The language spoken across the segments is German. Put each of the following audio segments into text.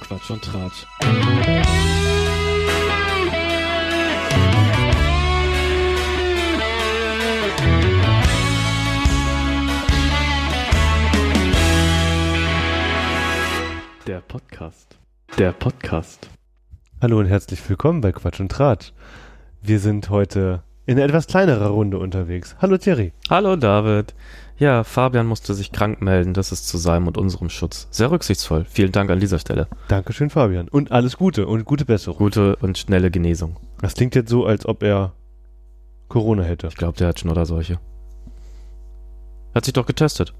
Quatsch und Tratsch. Der Podcast. Der Podcast. Hallo und herzlich willkommen bei Quatsch und Tratsch. Wir sind heute in etwas kleinerer Runde unterwegs. Hallo Thierry. Hallo David. Ja, Fabian musste sich krank melden. Das ist zu seinem und unserem Schutz. Sehr rücksichtsvoll. Vielen Dank an dieser Stelle. Dankeschön, Fabian. Und alles Gute und gute Besserung. Gute und schnelle Genesung. Das klingt jetzt so, als ob er Corona hätte. Ich glaube, der hat Schnodderseuche. Hat sich doch getestet.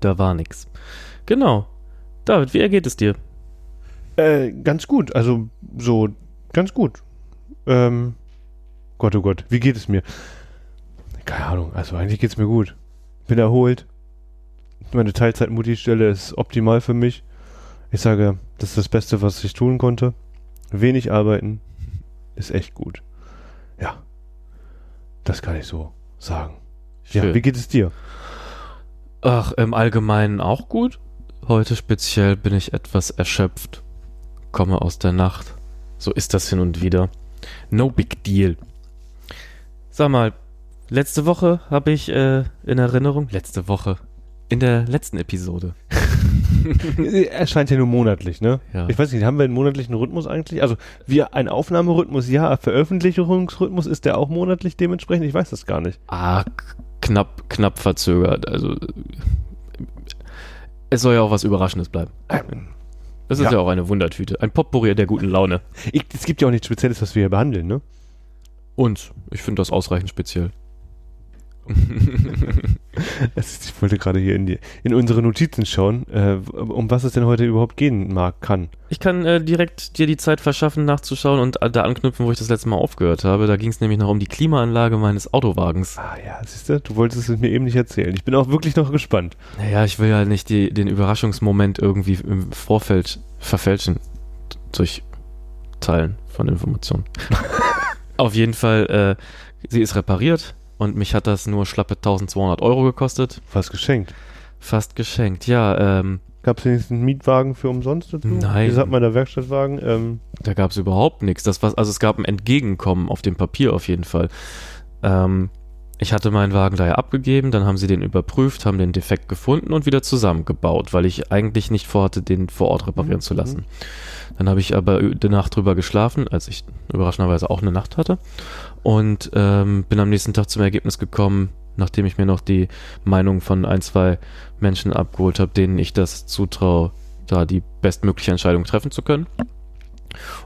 Da war nix. Genau. David, wie ergeht es dir? Äh, ganz gut. Also, so, ganz gut. Ähm, Gott, oh Gott, wie geht es mir? Keine Ahnung, also eigentlich geht es mir gut. Bin erholt. Meine Teilzeit-Mutti-Stelle ist optimal für mich. Ich sage, das ist das Beste, was ich tun konnte. Wenig arbeiten ist echt gut. Ja. Das kann ich so sagen. Ja, wie geht es dir? Ach, im Allgemeinen auch gut. Heute speziell bin ich etwas erschöpft. Komme aus der Nacht. So ist das hin und wieder. No big deal. Sag mal, letzte Woche habe ich äh, in Erinnerung, letzte Woche, in der letzten Episode. Erscheint ja nur monatlich, ne? Ja. Ich weiß nicht, haben wir einen monatlichen Rhythmus eigentlich? Also, wir, ein Aufnahmerhythmus, ja, Veröffentlichungsrhythmus ist der auch monatlich dementsprechend? Ich weiß das gar nicht. Ah, knapp, knapp verzögert. Also, es soll ja auch was Überraschendes bleiben. Das ist Ja. ja, auch eine Wundertüte. Ein Potpourri der guten Laune. Ich, es gibt ja auch nichts Spezielles, was wir hier behandeln, ne? Und ich finde das ausreichend speziell. Ist- Ich wollte gerade hier in, die, in unsere Notizen schauen, äh, um was es denn heute überhaupt gehen mag, kann. Ich kann äh, direkt dir die Zeit verschaffen, nachzuschauen und äh, da anknüpfen, wo ich das letzte Mal aufgehört habe. Da ging es nämlich noch um die Klimaanlage meines Autowagens. Ah ja, siehst du, du wolltest es mir eben nicht erzählen. Ich bin auch wirklich noch gespannt. Naja, ich will ja nicht die, den Überraschungsmoment irgendwie im Vorfeld verfälschen durch Teilen von Informationen. Auf jeden Fall, äh, sie ist repariert und mich hat das nur schlappe 1200 Euro gekostet. Was geschenkt. Fast geschenkt. Ja, ähm, Gab es wenigstens einen Mietwagen für umsonst dazu? Nein. Wie sagt man, der Werkstattwagen? Ähm, Da gab es überhaupt nichts. Das war, also es gab ein Entgegenkommen auf dem Papier auf jeden Fall. Ähm, ich hatte meinen Wagen daher abgegeben, dann haben sie den überprüft, haben den Defekt gefunden und wieder zusammengebaut, weil ich eigentlich nicht vorhatte, den vor Ort reparieren Mhm. zu lassen. Dann habe ich aber die Nacht drüber geschlafen, als ich überraschenderweise auch eine Nacht hatte und ähm, bin am nächsten Tag zum Ergebnis gekommen, nachdem ich mir noch die Meinung von ein, zwei Menschen abgeholt habe, denen ich das zutraue, da die bestmögliche Entscheidung treffen zu können.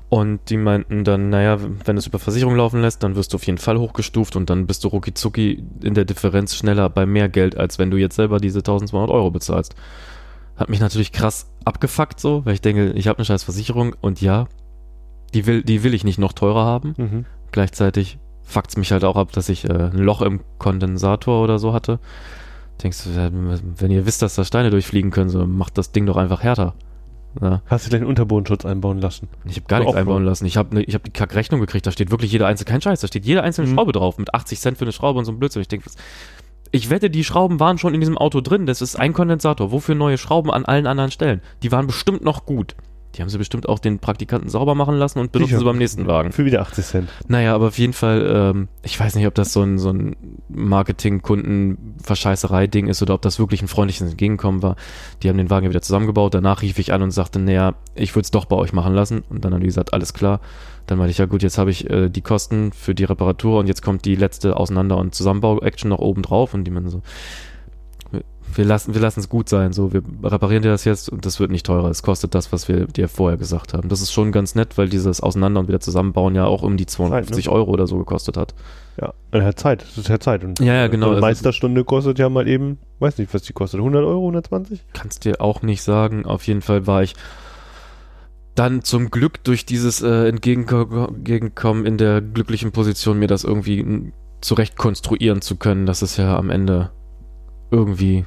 Und die meinten dann, naja, wenn es über Versicherung laufen lässt, dann wirst du auf jeden Fall hochgestuft und dann bist du rucki in der Differenz schneller bei mehr Geld, als wenn du jetzt selber diese 1200 Euro bezahlst. Hat mich natürlich krass abgefuckt so, weil ich denke, ich habe eine scheiß Versicherung und ja, die will, die will ich nicht noch teurer haben. mhm. Gleichzeitig fuckt's mich halt auch ab, dass ich äh, ein Loch im Kondensator oder so hatte. Denkst du, wenn ihr wisst, dass da Steine durchfliegen können, so macht das Ding doch einfach härter. Ja. Hast du gleich einen Unterbodenschutz einbauen lassen? Ich habe gar nichts Offroad. einbauen lassen. Ich habe ne, ich hab die Kackrechnung gekriegt. Da steht wirklich jede einzelne, kein Scheiß, da steht jede einzelne Mhm. Schraube drauf mit 80 Cent für eine Schraube und so ein Blödsinn. Ich denke, ich wette, die Schrauben waren schon in diesem Auto drin. Das ist ein Kondensator. Wofür neue Schrauben an allen anderen Stellen? Die waren bestimmt noch gut. Die haben sie bestimmt auch den Praktikanten sauber machen lassen und benutzen sie beim nächsten Wagen. Für wieder 80 Cent. Naja, aber auf jeden Fall, ähm, ich weiß nicht, ob das so ein, so ein Marketing-Kunden-Verscheißerei-Ding ist oder ob das wirklich ein freundliches Entgegenkommen war. Die haben den Wagen ja wieder zusammengebaut. Danach rief ich an und sagte, naja, ich würde es doch bei euch machen lassen. Und dann haben die gesagt, alles klar. Dann meinte ich, ja gut, jetzt habe ich äh, die Kosten für die Reparatur und jetzt kommt die letzte Auseinander- und Zusammenbau-Action noch oben drauf. Und die meinen so, wir- lassen wir lassen es gut sein. So, wir reparieren dir das jetzt und das wird nicht teurer. Es kostet das, was wir dir vorher gesagt haben. Das ist schon ganz nett, weil dieses Auseinander und wieder zusammenbauen ja auch um die 250 ne? Euro oder so gekostet hat. Ja, er hat Zeit. Das ist ja Zeit. Und Ja, ja, genau. Eine Also- Meisterstunde kostet ja mal eben, weiß nicht, was die kostet. 100 Euro, 120? Kannst dir auch nicht sagen. Auf jeden Fall war ich dann zum Glück durch dieses äh, Entgegenko- Entgegenkommen in der glücklichen Position, mir das irgendwie zurecht konstruieren zu können, dass es ja am Ende irgendwie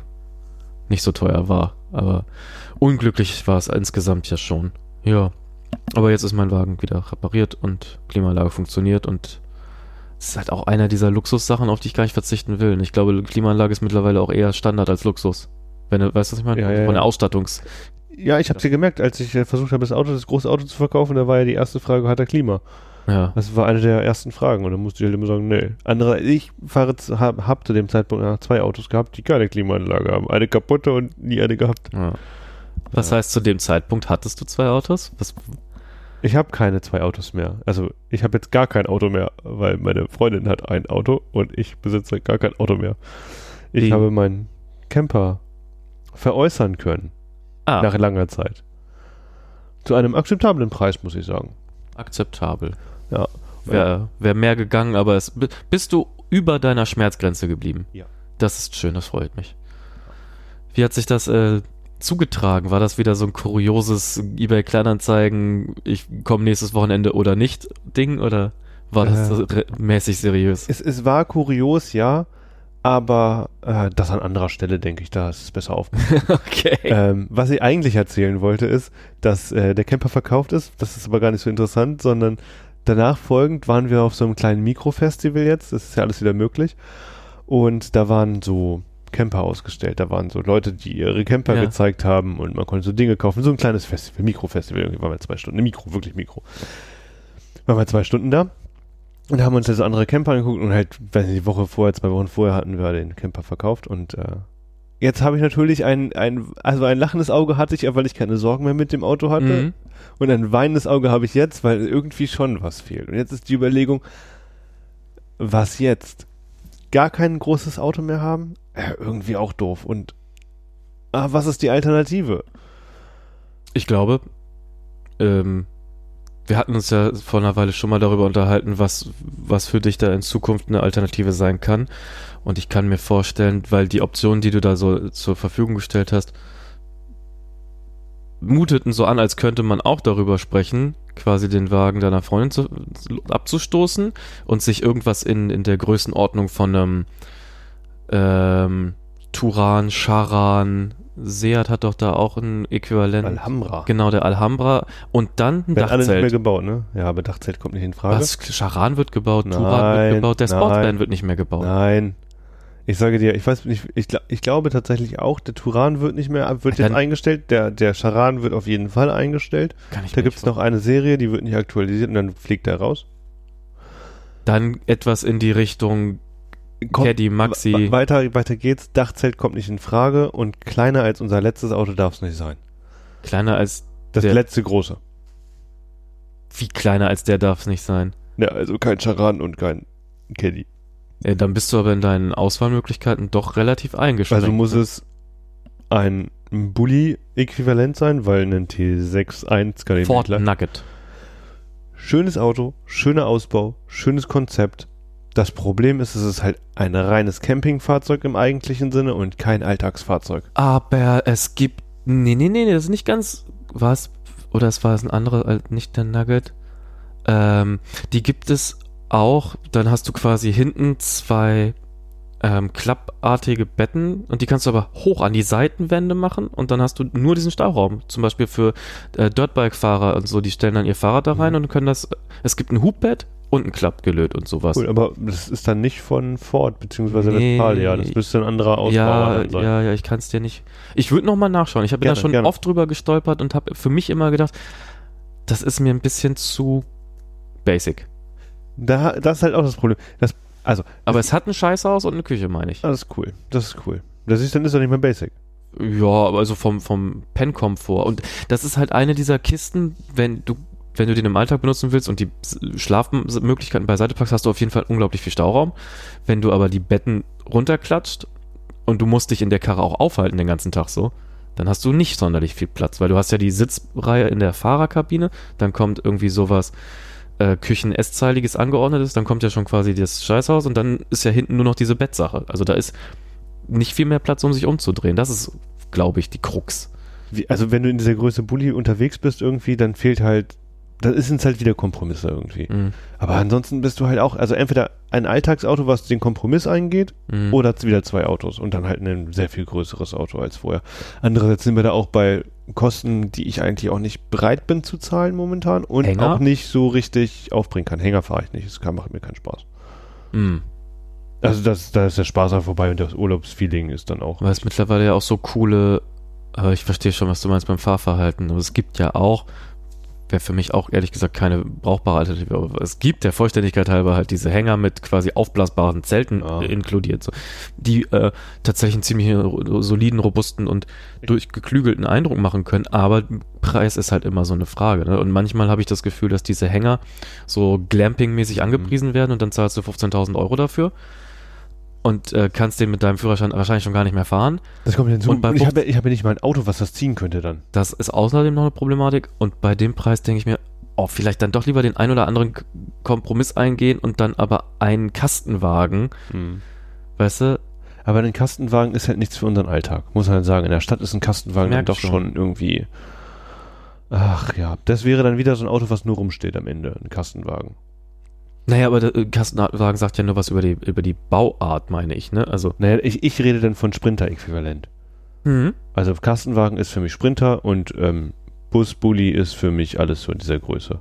nicht so teuer war. Aber unglücklich war es insgesamt ja schon. Ja. Aber jetzt ist mein Wagen wieder repariert und Klimaanlage funktioniert und es ist halt auch einer dieser Luxussachen, auf die ich gar nicht verzichten will. Und ich glaube, Klimaanlage ist mittlerweile auch eher Standard als Luxus. Wenn du, weißt du, was ich meine? Ja, ja, Von der. Ausstattungs. Ja, ich habe ja gemerkt, als ich äh, versucht habe, das Auto, das große Auto zu verkaufen, da war ja die erste Frage, hat er Klima? Ja. Das war eine der ersten Fragen und dann musste ich halt immer sagen, nee. Andere, ich fahre zu, hab, zu dem Zeitpunkt nach zwei Autos gehabt, die keine Klimaanlage haben. Eine kaputte und nie eine gehabt. ja. Was heißt, zu dem Zeitpunkt hattest du zwei Autos? Was, Ich habe keine zwei Autos mehr. Also ich habe jetzt gar kein Auto mehr, weil meine Freundin hat ein Auto und ich besitze gar kein Auto mehr. Ich Wie? habe meinen Camper veräußern können ah, nach langer Zeit. Zu einem akzeptablen Preis, muss ich sagen. akzeptabel. Ja. Wäre wär mehr gegangen, aber es, bi- bist du über deiner Schmerzgrenze geblieben? Ja. Das ist schön, das freut mich. Wie hat sich das äh, zugetragen? War das wieder so ein kurioses eBay Kleinanzeigen, ich komme nächstes Wochenende oder nicht Ding oder war das Äh. mäßig seriös? Es, es war kurios, ja, aber äh, das an anderer Stelle, denke ich, da ist es besser auf. okay. ähm, was ich eigentlich erzählen wollte, ist, dass äh, der Camper verkauft ist. Das ist aber gar nicht so interessant, sondern danach folgend waren wir auf so einem kleinen Mikrofestival jetzt. Das ist ja alles wieder möglich. Und da waren so Camper ausgestellt. Da waren so Leute, die ihre Camper Ja. gezeigt haben und man konnte so Dinge kaufen. So ein kleines Festival, Mikrofestival. Irgendwie waren wir zwei Stunden. Mikro, wirklich Mikro. Waren wir zwei Stunden da. Und haben uns jetzt andere Camper angeguckt und halt, weiß nicht, die Woche vorher, zwei Wochen vorher hatten wir den Camper verkauft und äh, jetzt habe ich natürlich ein, ein, also ein lachendes Auge hatte ich, weil ich keine Sorgen mehr mit dem Auto hatte Mhm. und ein weinendes Auge habe ich jetzt, weil irgendwie schon was fehlt. Und jetzt ist die Überlegung, was jetzt? Gar kein großes Auto mehr haben? Ja, irgendwie auch doof. Und ah, was ist die Alternative? Ich glaube, ähm, wir hatten uns ja vor einer Weile schon mal darüber unterhalten, was, was für dich da in Zukunft eine Alternative sein kann. Und ich kann mir vorstellen, weil die Optionen, die du da so zur Verfügung gestellt hast, muteten so an, als könnte man auch darüber sprechen, quasi den Wagen deiner Freundin zu, abzustoßen und sich irgendwas in, in der Größenordnung von einem ähm, Turan, Charan, Seat hat doch da auch ein Äquivalent. Alhambra. Genau, der Alhambra. Und dann ein Wird alles nicht mehr Dachzelt. gebaut, ne? Ja, aber Dachzelt kommt nicht in Frage. Was? Charan wird gebaut, Turan Nein, wird gebaut, der nein. Sportvan wird nicht mehr gebaut. Nein. Ich sage dir, ich weiß nicht, ich, ich glaube tatsächlich auch, der Turan wird nicht mehr, wird Dann- jetzt eingestellt, der, der Charan wird auf jeden Fall eingestellt. Kann ich Da gibt's nicht noch eine Serie, die wird nicht aktualisiert und dann fliegt der raus. Dann etwas in die Richtung Kommt- Caddy, Maxi. We- Weiter, weiter geht's. Dachzelt kommt nicht in Frage und kleiner als unser letztes Auto darf es nicht sein. kleiner als, Das Der- letzte große. wie kleiner als der darf es nicht sein. Ja, also kein Charan und kein Caddy. Äh, dann bist du aber in deinen Auswahlmöglichkeiten doch relativ eingeschränkt. Also muss es ein Bulli-Äquivalent sein, weil ein T6.1 kann ich Ford Nugget. Schönes Auto, schöner Ausbau, schönes Konzept. Das Problem ist, es ist halt ein reines Campingfahrzeug im eigentlichen Sinne und kein Alltagsfahrzeug. Aber es gibt. Nee, nee, nee, nee, das ist nicht ganz. Was? Oder es war es ein anderer, äh, nicht der Nugget. Ähm, die gibt es auch. Dann hast du quasi hinten zwei ähm, klappartige Betten und die kannst du aber hoch an die Seitenwände machen und dann hast du nur diesen Stauraum. Zum Beispiel für äh, Dirtbike-Fahrer und so, die stellen dann ihr Fahrrad da rein Mhm. und können das. Es gibt ein Hubbett und ein Klappgelöt und sowas. Cool, aber das ist dann nicht von Ford bzw. Nee. Westfalia. Das müsste ein anderer Ausbauer ja, sein. ja, ja, ich kann es dir nicht. Ich würde noch mal nachschauen. Ich habe da schon gerne. oft drüber gestolpert und habe für mich immer gedacht, das ist mir ein bisschen zu basic. Da, das ist halt auch das Problem. Das, also, Aber es hat ein Scheißhaus und eine Küche, meine ich. das ist cool. Das ist cool. Das ist dann ist doch nicht mehr basic. Ja, aber also vom, vom Pen-Komfort. Und das ist halt eine dieser Kisten, wenn du, wenn du den im Alltag benutzen willst und die Schlafmöglichkeiten beiseite packst, hast du auf jeden Fall unglaublich viel Stauraum. Wenn du aber die Betten runterklatscht und du musst dich in der Karre auch aufhalten den ganzen Tag so, dann hast du nicht sonderlich viel Platz, weil du hast ja die Sitzreihe in der Fahrerkabine, dann kommt irgendwie sowas äh, Küchen-Esszeiliges angeordnetes, dann kommt ja schon quasi das Scheißhaus und dann ist ja hinten nur noch diese Bettsache. Also da ist nicht viel mehr Platz, um sich umzudrehen. Das ist, glaube ich, die Krux. Wie, also, wenn du in dieser Größe Bulli unterwegs bist irgendwie, dann fehlt halt, dann ist es halt wieder Kompromisse irgendwie. Mhm. Aber ansonsten bist du halt auch, also entweder ein Alltagsauto, was den Kompromiss eingeht, Mhm. oder wieder zwei Autos und dann halt ein sehr viel größeres Auto als vorher. Andererseits sind wir da auch bei Kosten, die ich eigentlich auch nicht bereit bin zu zahlen momentan und Hänger? auch nicht so richtig aufbringen kann. Hänger fahre ich nicht, kann, macht mir keinen Spaß. Mhm. Also das, da ist der Spaß auch vorbei und das Urlaubsfeeling ist dann auch. Weil es mittlerweile ja auch so coole aber ich verstehe schon, was du meinst beim Fahrverhalten. Aber es gibt ja auch, wäre für mich auch ehrlich gesagt keine brauchbare Alternative, aber es gibt der Vollständigkeit halber halt diese Hänger mit quasi aufblasbaren Zelten Ja. inkludiert, so, die äh, tatsächlich einen ziemlich soliden, robusten und durchgeklügelten Eindruck machen können, aber Preis ist halt immer so eine Frage. Ne? Und manchmal habe ich das Gefühl, dass diese Hänger so Glamping-mäßig angepriesen werden und dann zahlst du 15.000 Euro dafür und äh, kannst den mit deinem Führerschein wahrscheinlich schon gar nicht mehr fahren. Das kommt hinzu. Und bei ich habe ja, hab ja nicht mal ein Auto, was das ziehen könnte dann. Das ist außerdem noch eine Problematik. Und bei dem Preis denke ich mir, oh, vielleicht dann doch lieber den ein oder anderen Kompromiss eingehen und dann aber einen Kastenwagen, weißt du? Aber ein Kastenwagen ist halt nichts für unseren Alltag, muss man halt sagen. In der Stadt ist ein Kastenwagen dann doch schon. schon irgendwie. Ach ja, das wäre dann wieder so ein Auto, was nur rumsteht am Ende, ein Kastenwagen. Naja, aber der äh, Kastenwagen sagt ja nur was über die, über die Bauart, meine ich, ne? Also, Naja, ich, ich rede dann von Sprinter-Äquivalent. mhm. Also Kastenwagen ist für mich Sprinter und ähm, Bus, Bulli ist für mich alles so in dieser Größe.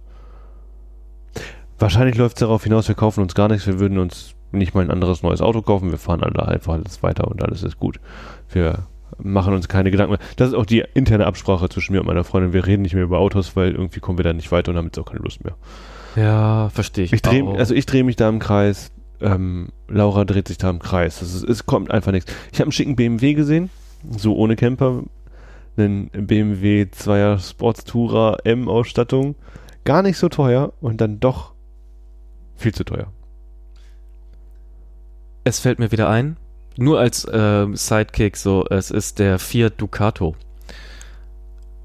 Wahrscheinlich läuft es darauf hinaus, wir kaufen uns gar nichts, wir würden uns nicht mal ein anderes neues Auto kaufen, wir fahren alle einfach alles weiter und alles ist gut. Wir machen uns keine Gedanken mehr. Das ist auch die interne Absprache zwischen mir und meiner Freundin. Wir reden nicht mehr über Autos, weil irgendwie kommen wir da nicht weiter und haben jetzt auch keine Lust mehr. Ja, verstehe ich. Ich auch. also ich drehe mich da im Kreis. Ähm, Laura dreht sich da im Kreis. Ist, es kommt einfach nichts. Ich habe einen schicken BMW gesehen, so ohne Camper, einen BMW 2er Sportstourer M Ausstattung, gar nicht so teuer und dann doch viel zu teuer. es fällt mir wieder ein, nur als ähm, Sidekick, so, es ist der Fiat Ducato.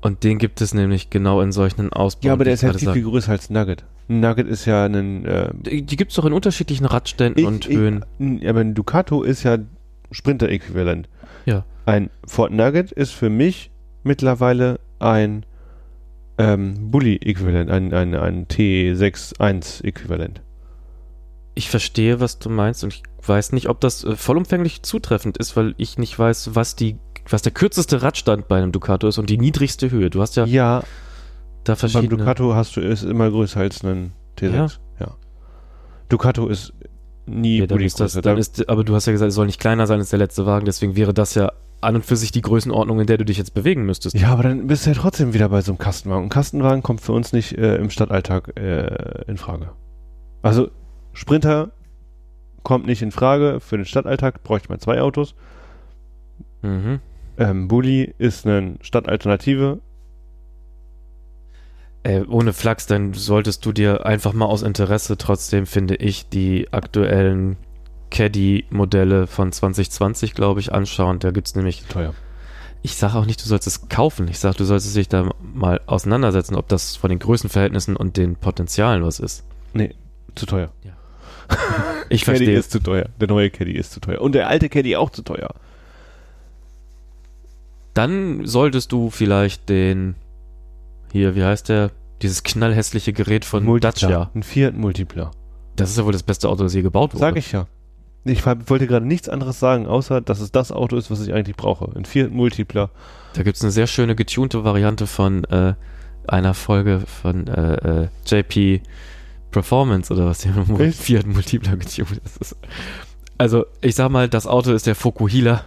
Und den gibt es nämlich genau in solchen Ausbauen. Ja, aber der ist halt viel, größer als Nugget. Nugget ist ja ein, äh, Die, gibt es doch in unterschiedlichen Radständen Ich- und ich- Höhen. n- aber ein Ducato ist ja Sprinter-Äquivalent. Ja. Ein Ford Nugget ist für mich mittlerweile ein ähm, Bully-Äquivalent, ein, ein, ein T61-Äquivalent. Ich verstehe, was du meinst und ich weiß nicht, ob das äh, vollumfänglich zutreffend ist, weil ich nicht weiß, was die was der kürzeste Radstand bei einem Ducato ist und die niedrigste Höhe. Du hast ja, Ja, da beim verschiedene. Ducato hast du, ist immer größer als ein T6. Ja. Ducato ist nie Ja, dann ist das, dann Da- ist, aber du hast ja gesagt, es soll nicht kleiner sein als der letzte Wagen, deswegen wäre das ja an und für sich die Größenordnung, in der du dich jetzt bewegen müsstest. ja, aber dann bist du ja trotzdem wieder bei so einem Kastenwagen. Ein Kastenwagen kommt für uns nicht äh, im Stadtalltag äh, in Frage. Also Sprinter kommt nicht in Frage. Für den Stadtalltag bräuchte man zwei Autos. Mhm. Ähm, Bulli ist eine Stadtalternative. Äh, ohne Flachs, dann solltest du dir einfach mal aus Interesse trotzdem, finde ich, die aktuellen Caddy-Modelle von 2020, glaube ich, anschauen. Da gibt es nämlich, Teuer. ich sage auch nicht, du sollst es kaufen. Ich sage, du solltest dich da mal auseinandersetzen, ob das von den Größenverhältnissen und den Potenzialen was ist. Nee, zu teuer. Ich Caddy verstehe. ist zu teuer. Der neue Caddy ist zu teuer. Und der alte Caddy auch zu teuer. Dann solltest du vielleicht den, hier, wie heißt der, dieses knallhässliche Gerät von Dacia. Ein Fiat Multipler. Das ist ja wohl das beste Auto, das je gebaut wurde. Sag ich ja. Ich wollte gerade nichts anderes sagen, außer dass es das Auto ist, was ich eigentlich brauche. Ein Fiat Multipler. Da gibt es eine sehr schöne getunte Variante von äh, einer Folge von äh, äh, JP Performance oder was, der? Fiat Multipler getunt ist. Also, ich sag mal, das Auto ist der Fokuhila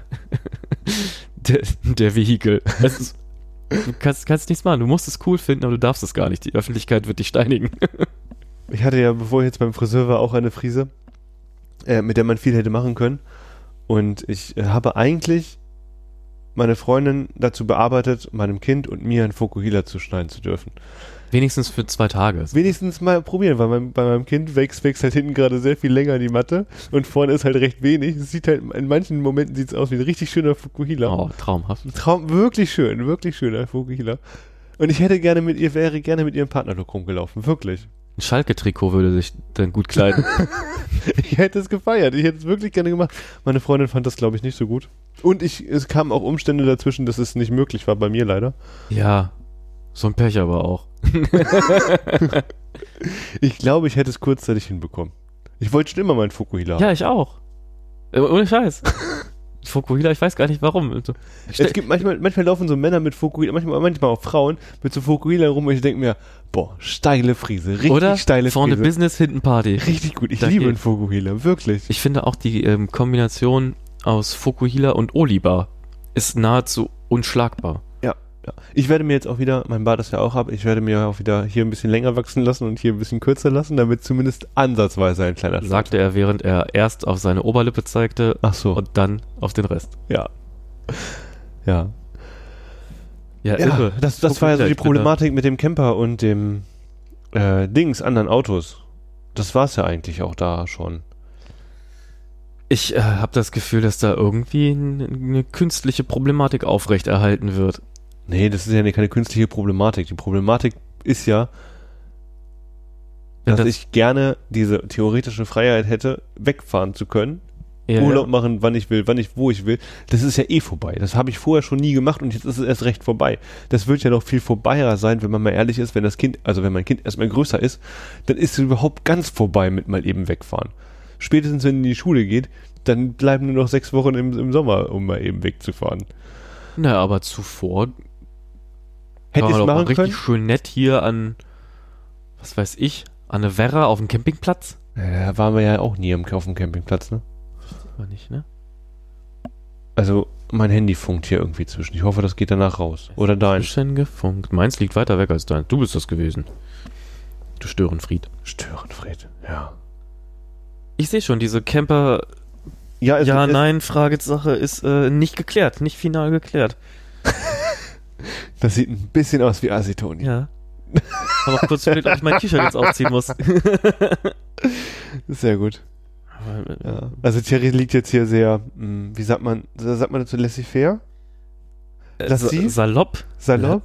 der, der Vehikel. Ist, du kannst, kannst nichts machen. Du musst es cool finden, aber du darfst es gar nicht. Die Öffentlichkeit wird dich steinigen. Ich hatte ja, bevor ich jetzt beim Friseur war, auch eine Frise, äh, mit der man viel hätte machen können. Und ich äh, habe eigentlich meine Freundin dazu bearbeitet, meinem Kind und mir einen Fokuhila zu schneiden zu dürfen. Wenigstens für zwei Tage. Wenigstens mal probieren, weil mein, bei meinem Kind wächst, wächst halt hinten gerade sehr viel länger die Matte und vorne ist halt recht wenig. Es sieht halt, in manchen Momenten sieht es aus wie ein richtig schöner Fukuhila. Oh, traumhaft. Traum, wirklich schön, wirklich schöner Fukuhila. Und ich hätte gerne mit ihr, wäre gerne mit ihrem Partnerlook rumgelaufen, wirklich. Ein Schalke-Trikot würde sich dann gut kleiden. Ich hätte es gefeiert, ich hätte es wirklich gerne gemacht. Meine Freundin fand das, glaube ich, nicht so gut. Und ich, es kamen auch Umstände dazwischen, dass es nicht möglich war, bei mir leider. ja, so ein Pech aber auch. Ich glaube, ich hätte es kurzzeitig hinbekommen. Ich wollte schon immer meinen Fukuhila. Ja, ich auch. Äh, Ohne Scheiß. Fokuhila, ich weiß gar nicht warum. Also, Es gibt manchmal, manchmal laufen so Männer mit Fukuhila, manchmal, manchmal auch Frauen mit so Fukuhila rum und ich denke mir, boah, steile Friese, richtig Oder steile vorne Friese. Business, hinten Party. Richtig gut, ich Da liebe einen Fukuhila, wirklich. Ich finde auch die ähm, Kombination aus Fokuhila und Olibar ist nahezu unschlagbar. Ja. Ich werde mir jetzt auch wieder, mein Bart ist ja auch ab, ich werde mir auch wieder hier ein bisschen länger wachsen lassen und hier ein bisschen kürzer lassen, damit zumindest ansatzweise ein kleiner Sagte er, während er erst auf seine Oberlippe zeigte Ach so. und dann auf den Rest. ja. Ja. Ja, Ja, irre. das, das war ja so die Problematik mit dem Camper und dem äh, Dings, anderen Autos. Das war es ja eigentlich auch da schon. Ich äh, habe das Gefühl, dass da irgendwie eine künstliche Problematik aufrechterhalten wird. Nee, das ist ja keine künstliche Problematik. Die Problematik ist ja, Ja, dass das- ich gerne diese theoretische Freiheit hätte, wegfahren zu können, Ja, Urlaub machen, wann ich will, wann ich, wo ich will. Das ist ja eh vorbei. Das habe ich vorher schon nie gemacht und jetzt ist es erst recht vorbei. Das wird ja noch viel vorbeier sein, wenn man mal ehrlich ist, wenn das Kind, also wenn mein Kind erstmal größer ist, dann ist es überhaupt ganz vorbei mit mal eben wegfahren. Spätestens wenn in die Schule geht, dann bleiben nur noch sechs Wochen im, im Sommer, um mal eben wegzufahren. Na, aber zuvor Hätte mal machen richtig können? schön nett hier an, was weiß ich, an eine Werra auf dem Campingplatz. Ja, da waren wir ja auch nie im, auf dem Campingplatz, ne? War nicht, ne? Also, mein Handy funkt hier irgendwie zwischen. Ich hoffe, das geht danach raus. Oder dein. Bisschen gefunkt. Meins liegt weiter weg als dein. Du bist das gewesen. Du Störenfried. Störenfried, ja. Ich sehe schon, diese Camper Ja, es, Ja, es, nein, Fragesache ist äh, nicht geklärt, nicht final geklärt. Das sieht ein bisschen aus wie Acetoni. Ja. Auch kurz überlegt, ob ich mein T-Shirt jetzt aufziehen muss. Sehr gut. Aber, äh, Ja. Also Thierry liegt jetzt hier sehr, mh, wie sagt man, sagt man dazu laissez-faire? äh, Lass sa- sie? Salopp? Salopp?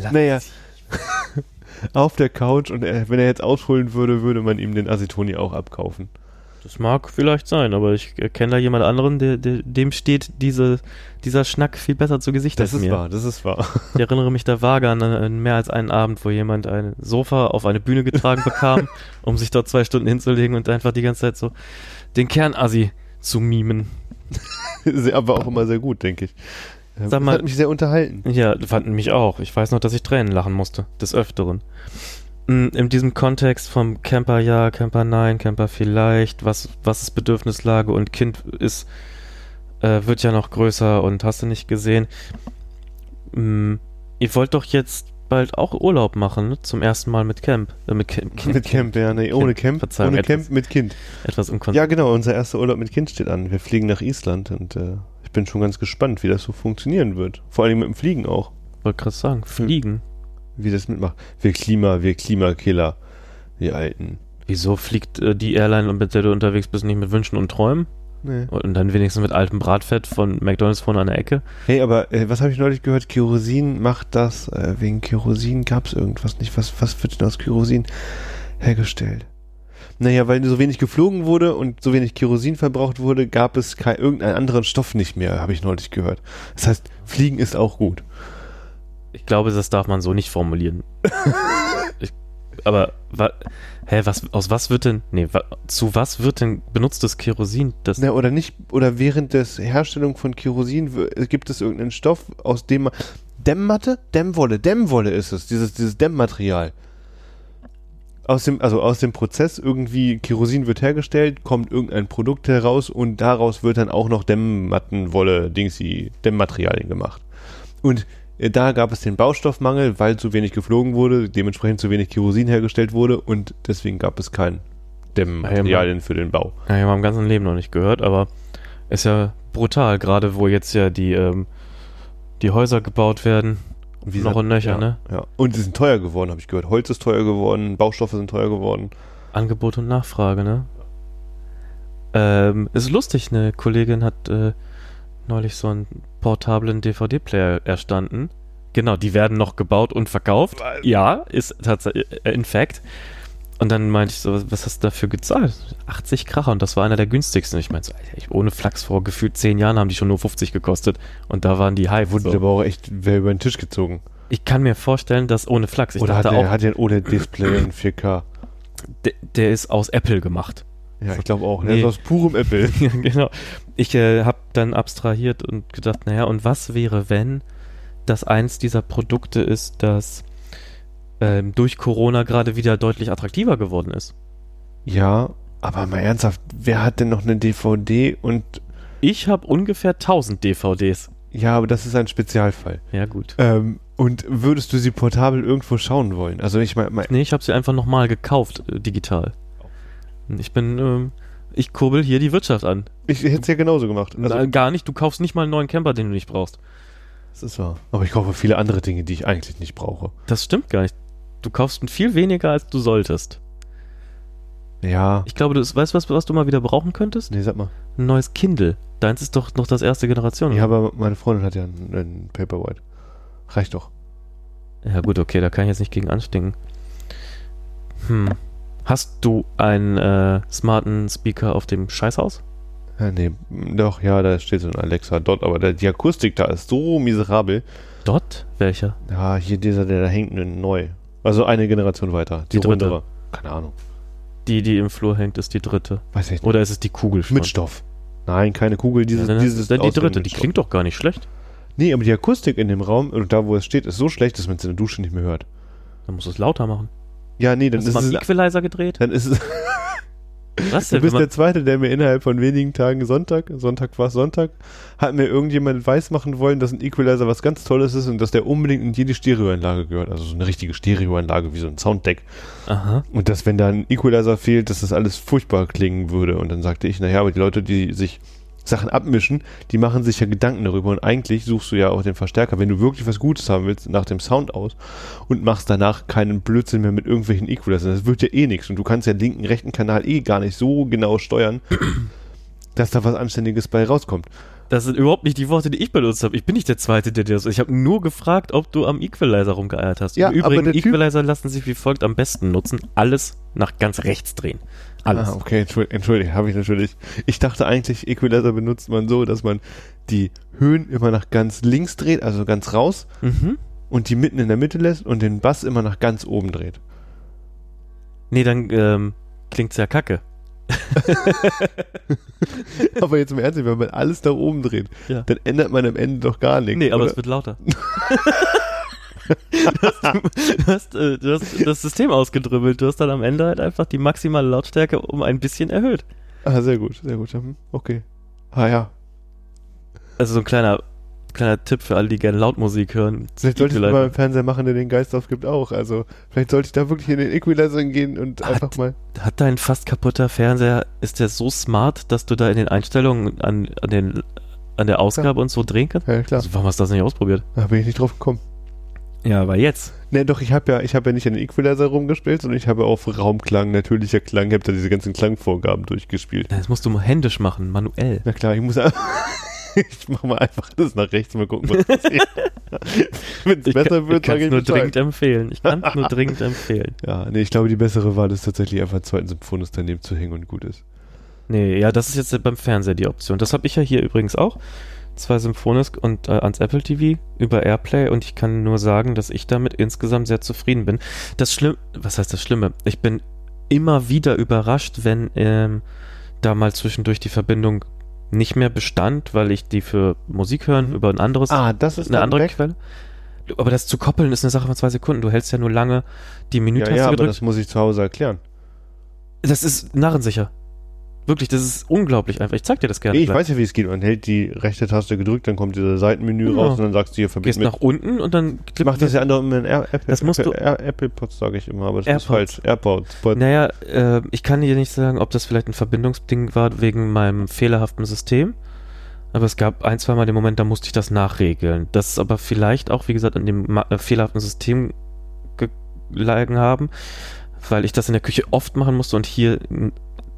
Lass Naja. Auf der Couch und er, wenn er jetzt ausholen würde, würde man ihm den Acetoni auch abkaufen. Das mag vielleicht sein, aber ich kenne da jemand anderen, der, der, dem steht diese, dieser Schnack viel besser zu Gesicht Das als ist mir. wahr, das ist wahr. Ich erinnere mich da vage an, mehr als einen Abend, wo jemand ein Sofa auf eine Bühne getragen bekam, um sich dort zwei Stunden hinzulegen und einfach die ganze Zeit so den Kernassi zu mimen. Aber auch immer sehr gut, denke ich. Sag das mal- hat mich sehr unterhalten. Ja, fanden mich auch. Ich weiß noch, dass ich Tränen lachen musste, des Öfteren. Mm, In diesem Kontext vom Camper ja, Camper nein, Camper vielleicht, was, was ist Bedürfnislage und Kind ist, äh, wird ja noch größer und hast du nicht gesehen. Mm, Ihr wollt doch jetzt bald auch Urlaub machen, ne? zum ersten Mal mit Camp. Äh, mit Camp, Mit Camp, ja, nee, ohne Camp. Verzeihung, ohne etwas- Camp mit Kind. Etwas im Kontext. Ja, genau, unser erster Urlaub mit Kind steht an. Wir fliegen nach Island und äh, ich bin schon ganz gespannt, wie das so funktionieren wird. Vor allem mit dem Fliegen auch. wollte gerade sagen, fliegen. Wie das mitmacht. Wir Klima, wir Klimakiller. Die Alten. Wieso fliegt äh, die Airline, mit der du unterwegs bist, nicht mit Wünschen und Träumen? Nee. Und dann wenigstens mit altem Bratfett von McDonalds vorne an der Ecke? Hey, aber äh, was habe ich neulich gehört? Kerosin macht das. Äh, wegen Kerosin gab es irgendwas nicht. Was, was wird denn aus Kerosin hergestellt? Naja, weil so wenig geflogen wurde und so wenig Kerosin verbraucht wurde, gab es kein, irgendeinen anderen Stoff nicht mehr, habe ich neulich gehört. Das heißt, Fliegen ist auch gut. Ich glaube, das darf man so nicht formulieren. ich, aber, wa, hä, was, aus was wird denn, nee, wa, zu was wird denn benutztes Kerosin? Das, Na, oder nicht, oder während des Herstellung von Kerosin gibt es irgendeinen Stoff, aus dem man. Dämmmatte? Dämmwolle. Dämmwolle ist es, dieses, dieses Dämmmaterial. Aus dem, also aus dem Prozess irgendwie Kerosin wird hergestellt, kommt irgendein Produkt heraus und daraus wird dann auch noch Dämmmattenwolle, Dingsy, Dämmmaterialien gemacht. Und da gab es den Baustoffmangel, weil zu wenig geflogen wurde, dementsprechend zu wenig Kerosin hergestellt wurde und deswegen gab es kein Dämmmaterialien für den Bau. ja, ich habe im ganzen Leben noch nicht gehört, aber ist ja brutal, gerade wo jetzt ja die, ähm, die Häuser gebaut werden. Und wie Noch und nöcher, ja, ne? Ja. Und die sind teuer geworden, habe ich gehört. Holz ist teuer geworden, Baustoffe sind teuer geworden. Angebot und Nachfrage, ne? Ähm, ist lustig, eine Kollegin hat äh, neulich so einen portablen DVD-Player erstanden. Genau, die werden noch gebaut und verkauft. Was? Ja, ist tatsächlich, in fact. Und dann meinte ich so, was- hast du dafür gezahlt? 80 Kracher und das war einer der günstigsten. Ich meinte so, Alter, ohne Flachs vor gefühlt 10 Jahren haben die schon nur 50 gekostet und da waren die Hype. Wurde So. aber auch echt wer über den Tisch gezogen. Ich kann mir vorstellen, dass ohne Flachs, ich Oder hat der, auch, hat der ein OLED-Display in 4K? der, der ist aus Apple gemacht. Ja, ich glaube auch. Nee. Der ist aus purem Apple. Ja, genau. Ich äh, habe dann abstrahiert und gedacht, naja, und was wäre, wenn das eins dieser Produkte ist, das ähm, durch Corona gerade wieder deutlich attraktiver geworden ist? ja, aber mal ernsthaft, wer hat denn noch eine DVD und Ich habe ungefähr 1000 DVDs. Ja, aber das ist ein Spezialfall. Ja, gut. Ähm, und würdest du sie portabel irgendwo schauen wollen? Also ich meine, mein, Nee, ich habe sie einfach nochmal gekauft, äh, digital. Ich bin, ähm, ich kurbel hier die Wirtschaft an. ich hätte es ja genauso gemacht. Also, Na, gar nicht, du kaufst nicht mal einen neuen Camper, den du nicht brauchst. das ist wahr. Aber ich kaufe viele andere Dinge, die ich eigentlich nicht brauche. Das stimmt gar nicht. Du kaufst viel weniger, als du solltest. Ja. Ich glaube, du weißt was, was du mal wieder brauchen könntest? Nee, sag mal. Ein neues Kindle. Deins ist doch noch das erste Generation. Ja, oder? aber meine Freundin hat ja einen, einen Paperwhite. Reicht doch. ja gut, okay, da kann ich jetzt nicht gegen anstinken. Hm. Hast du einen äh, smarten Speaker auf dem Scheißhaus? Ja, nee, doch, ja, da steht so ein Alexa dort, aber der, die Akustik da ist so miserabel. Dort? Welcher? Ja, hier dieser, der da hängt, neu. Also eine Generation weiter. Die, Die dritte. untere. Keine Ahnung. Die, die im Flur hängt, ist die dritte. Weiß ich nicht. Oder ist es die Kugel schon? Mit Stoff. Nein, keine Kugel, dieses, dann dieses dann die dritte. Die klingt doch gar nicht schlecht. Nee, aber die Akustik in dem Raum, und da wo es steht, ist so schlecht, dass man es in der Dusche nicht mehr hört. Dann musst du es lauter machen. Ja, nee, dann Hast du ist mal einen es. Equalizer gedreht? Dann ist es. Was Du denn? bist Wenn der Zweite, der mir innerhalb von wenigen Tagen Sonntag, Sonntag war Sonntag, hat mir irgendjemand weismachen wollen, dass ein Equalizer was ganz Tolles ist und dass der unbedingt in jede Stereoanlage gehört. Also so eine richtige Stereoanlage wie so ein Sounddeck. aha. Und dass, wenn da ein Equalizer fehlt, dass das alles furchtbar klingen würde. Und dann sagte ich, naja, aber die Leute, die sich Sachen abmischen, die machen sich ja Gedanken darüber. Und eigentlich suchst du ja auch den Verstärker, wenn du wirklich was Gutes haben willst, nach dem Sound aus und machst danach keinen Blödsinn mehr mit irgendwelchen Equalizern. Das wird ja eh nichts. Und du kannst ja den linken, rechten Kanal eh gar nicht so genau steuern, dass da was Anständiges bei rauskommt. Das sind überhaupt nicht die Worte, die ich benutzt habe. Ich bin nicht der Zweite, der dir das. Ich habe nur gefragt, ob du am Equalizer rumgeeiert hast. Ja, Im Übrigen, Equalizer lassen sich wie folgt am besten nutzen. Alles nach ganz rechts drehen. Alles. Ah, okay, entschuldige, entschuldige habe ich natürlich. Ich dachte eigentlich, Equalizer benutzt man so, dass man die Höhen immer nach ganz links dreht, also ganz raus, Mhm. und die mitten in der Mitte lässt und den Bass immer nach ganz oben dreht. Nee, dann ähm, klingt's ja kacke. Aber jetzt im Ernst, wenn man alles nach oben dreht, Ja. dann ändert man am Ende doch gar nichts. Nee, aber oder? es wird lauter. du, hast, du, hast, äh, du hast das System ausgedribbelt. Du hast dann am Ende halt einfach die maximale Lautstärke um ein bisschen erhöht. Ah, sehr gut, sehr gut. hm, Okay. Ah ja. Also so ein kleiner, kleiner Tipp für alle, die gerne Lautmusik hören. Vielleicht sollte ich mal einen Fernseher machen, der den Geist aufgibt auch. Also vielleicht sollte ich da wirklich in den Equalizer gehen und Hat- einfach mal. Hat dein fast kaputter Fernseher, ist der so smart, dass du da in den Einstellungen an, an, den, an der Ausgabe und so drehen kannst? Ja, klar. Also warum hast du das nicht ausprobiert? Da bin ich nicht drauf gekommen. Ja, aber jetzt. Ne, doch, ich habe ja, ich habe ja nicht an den Equalizer rumgespielt, sondern ich habe auf Raumklang, natürlicher Klang, ich habe da diese ganzen Klangvorgaben durchgespielt. Das musst du händisch machen, manuell. Na klar, ich muss einfach, ich mache mal einfach alles nach rechts, mal gucken, was passiert. Wenn es Ich besser kann, wird, sage ich nur Bescheid. dringend empfehlen. Ich kann es nur dringend empfehlen. Ja, nee, ich glaube, die bessere Wahl ist tatsächlich einfach einen zweiten Symphonus daneben zu hängen und gut ist. Nee, ja, das ist jetzt beim Fernseher die Option. Das habe ich ja hier übrigens auch. Zwei Symphonisk und äh, ans Apple TV über Airplay und ich kann nur sagen, dass ich damit insgesamt sehr zufrieden bin. Das Schlimme, was heißt das Schlimme? Ich bin immer wieder überrascht, wenn ähm, da mal zwischendurch die Verbindung nicht mehr bestand, weil ich die für Musik hören über ein anderes, Ah, das ist eine andere weg? Quelle. Aber das zu koppeln ist eine Sache von zwei Sekunden. Du hältst ja nur lange die Ja, Menütaste ja, aber das muss ich zu Hause erklären. Das ist narrensicher. Wirklich, das ist unglaublich einfach. Ich zeig dir das gerne. Nee, ich gleich. weiß ja, wie es geht. Man hält die rechte Taste gedrückt, dann kommt dieser Seitenmenü Ja. raus und dann sagst du hier, verbind Gehst mit. nach unten und dann Ich mach das ja andere mit Apple, Das musst du- Air, Apple Pods, sage ich immer, aber das ist AirPods. falsch. AirPods. Pod. Naja, äh, ich kann dir nicht sagen, ob das vielleicht ein Verbindungsding war wegen meinem fehlerhaften System. Aber es gab ein, zwei Mal den Moment, da musste ich das nachregeln. Das ist aber vielleicht auch, wie gesagt, an dem äh, fehlerhaften System gelegen haben, weil ich das in der Küche oft machen musste und hier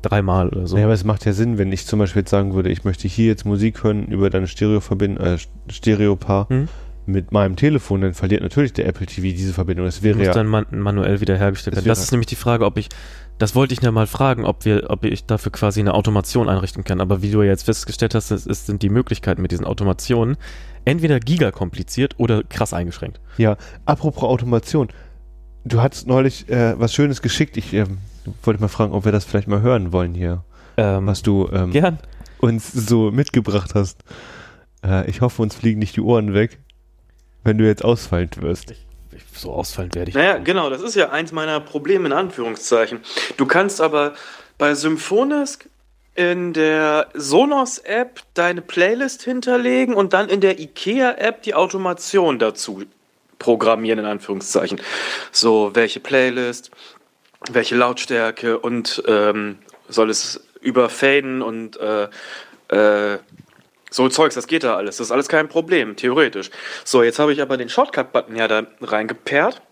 dreimal oder so. Naja, aber es macht ja Sinn, wenn ich zum Beispiel jetzt sagen würde, ich möchte hier jetzt Musik hören über deine Stereo-Verbindung, äh, Stereo-Paar Hm? mit meinem Telefon, dann verliert natürlich der Apple TV diese Verbindung. Das wäre muss ja. dann man manuell wiederhergestellt Das werden. Das ist nämlich die Frage, ob ich, das wollte ich ja mal fragen, ob wir, ob ich dafür quasi eine Automation einrichten kann. Aber wie du ja jetzt festgestellt hast, es ist, sind die Möglichkeiten mit diesen Automationen entweder gigakompliziert oder krass eingeschränkt. Apropos Automation. Du hast neulich äh, was Schönes geschickt. Ich ähm, wollte mal fragen, ob wir das vielleicht mal hören wollen hier, Ähm, was du ähm, Gern. uns so mitgebracht hast. Äh, ich hoffe, uns fliegen nicht die Ohren weg, wenn du jetzt ausfallend wirst. So ausfallend werde ich. Naja, genau, das ist ja eins meiner Probleme in Anführungszeichen. Du kannst aber bei Symphonisk in der Sonos-App deine Playlist hinterlegen und dann in der IKEA-App die Automation dazu programmieren, in Anführungszeichen. So, welche Playlist, welche Lautstärke und ähm, soll es überfaden und äh, äh, so Zeugs, das geht da alles. Das ist alles kein Problem, theoretisch. So, jetzt habe ich aber den Shortcut-Button ja da reingeperrt.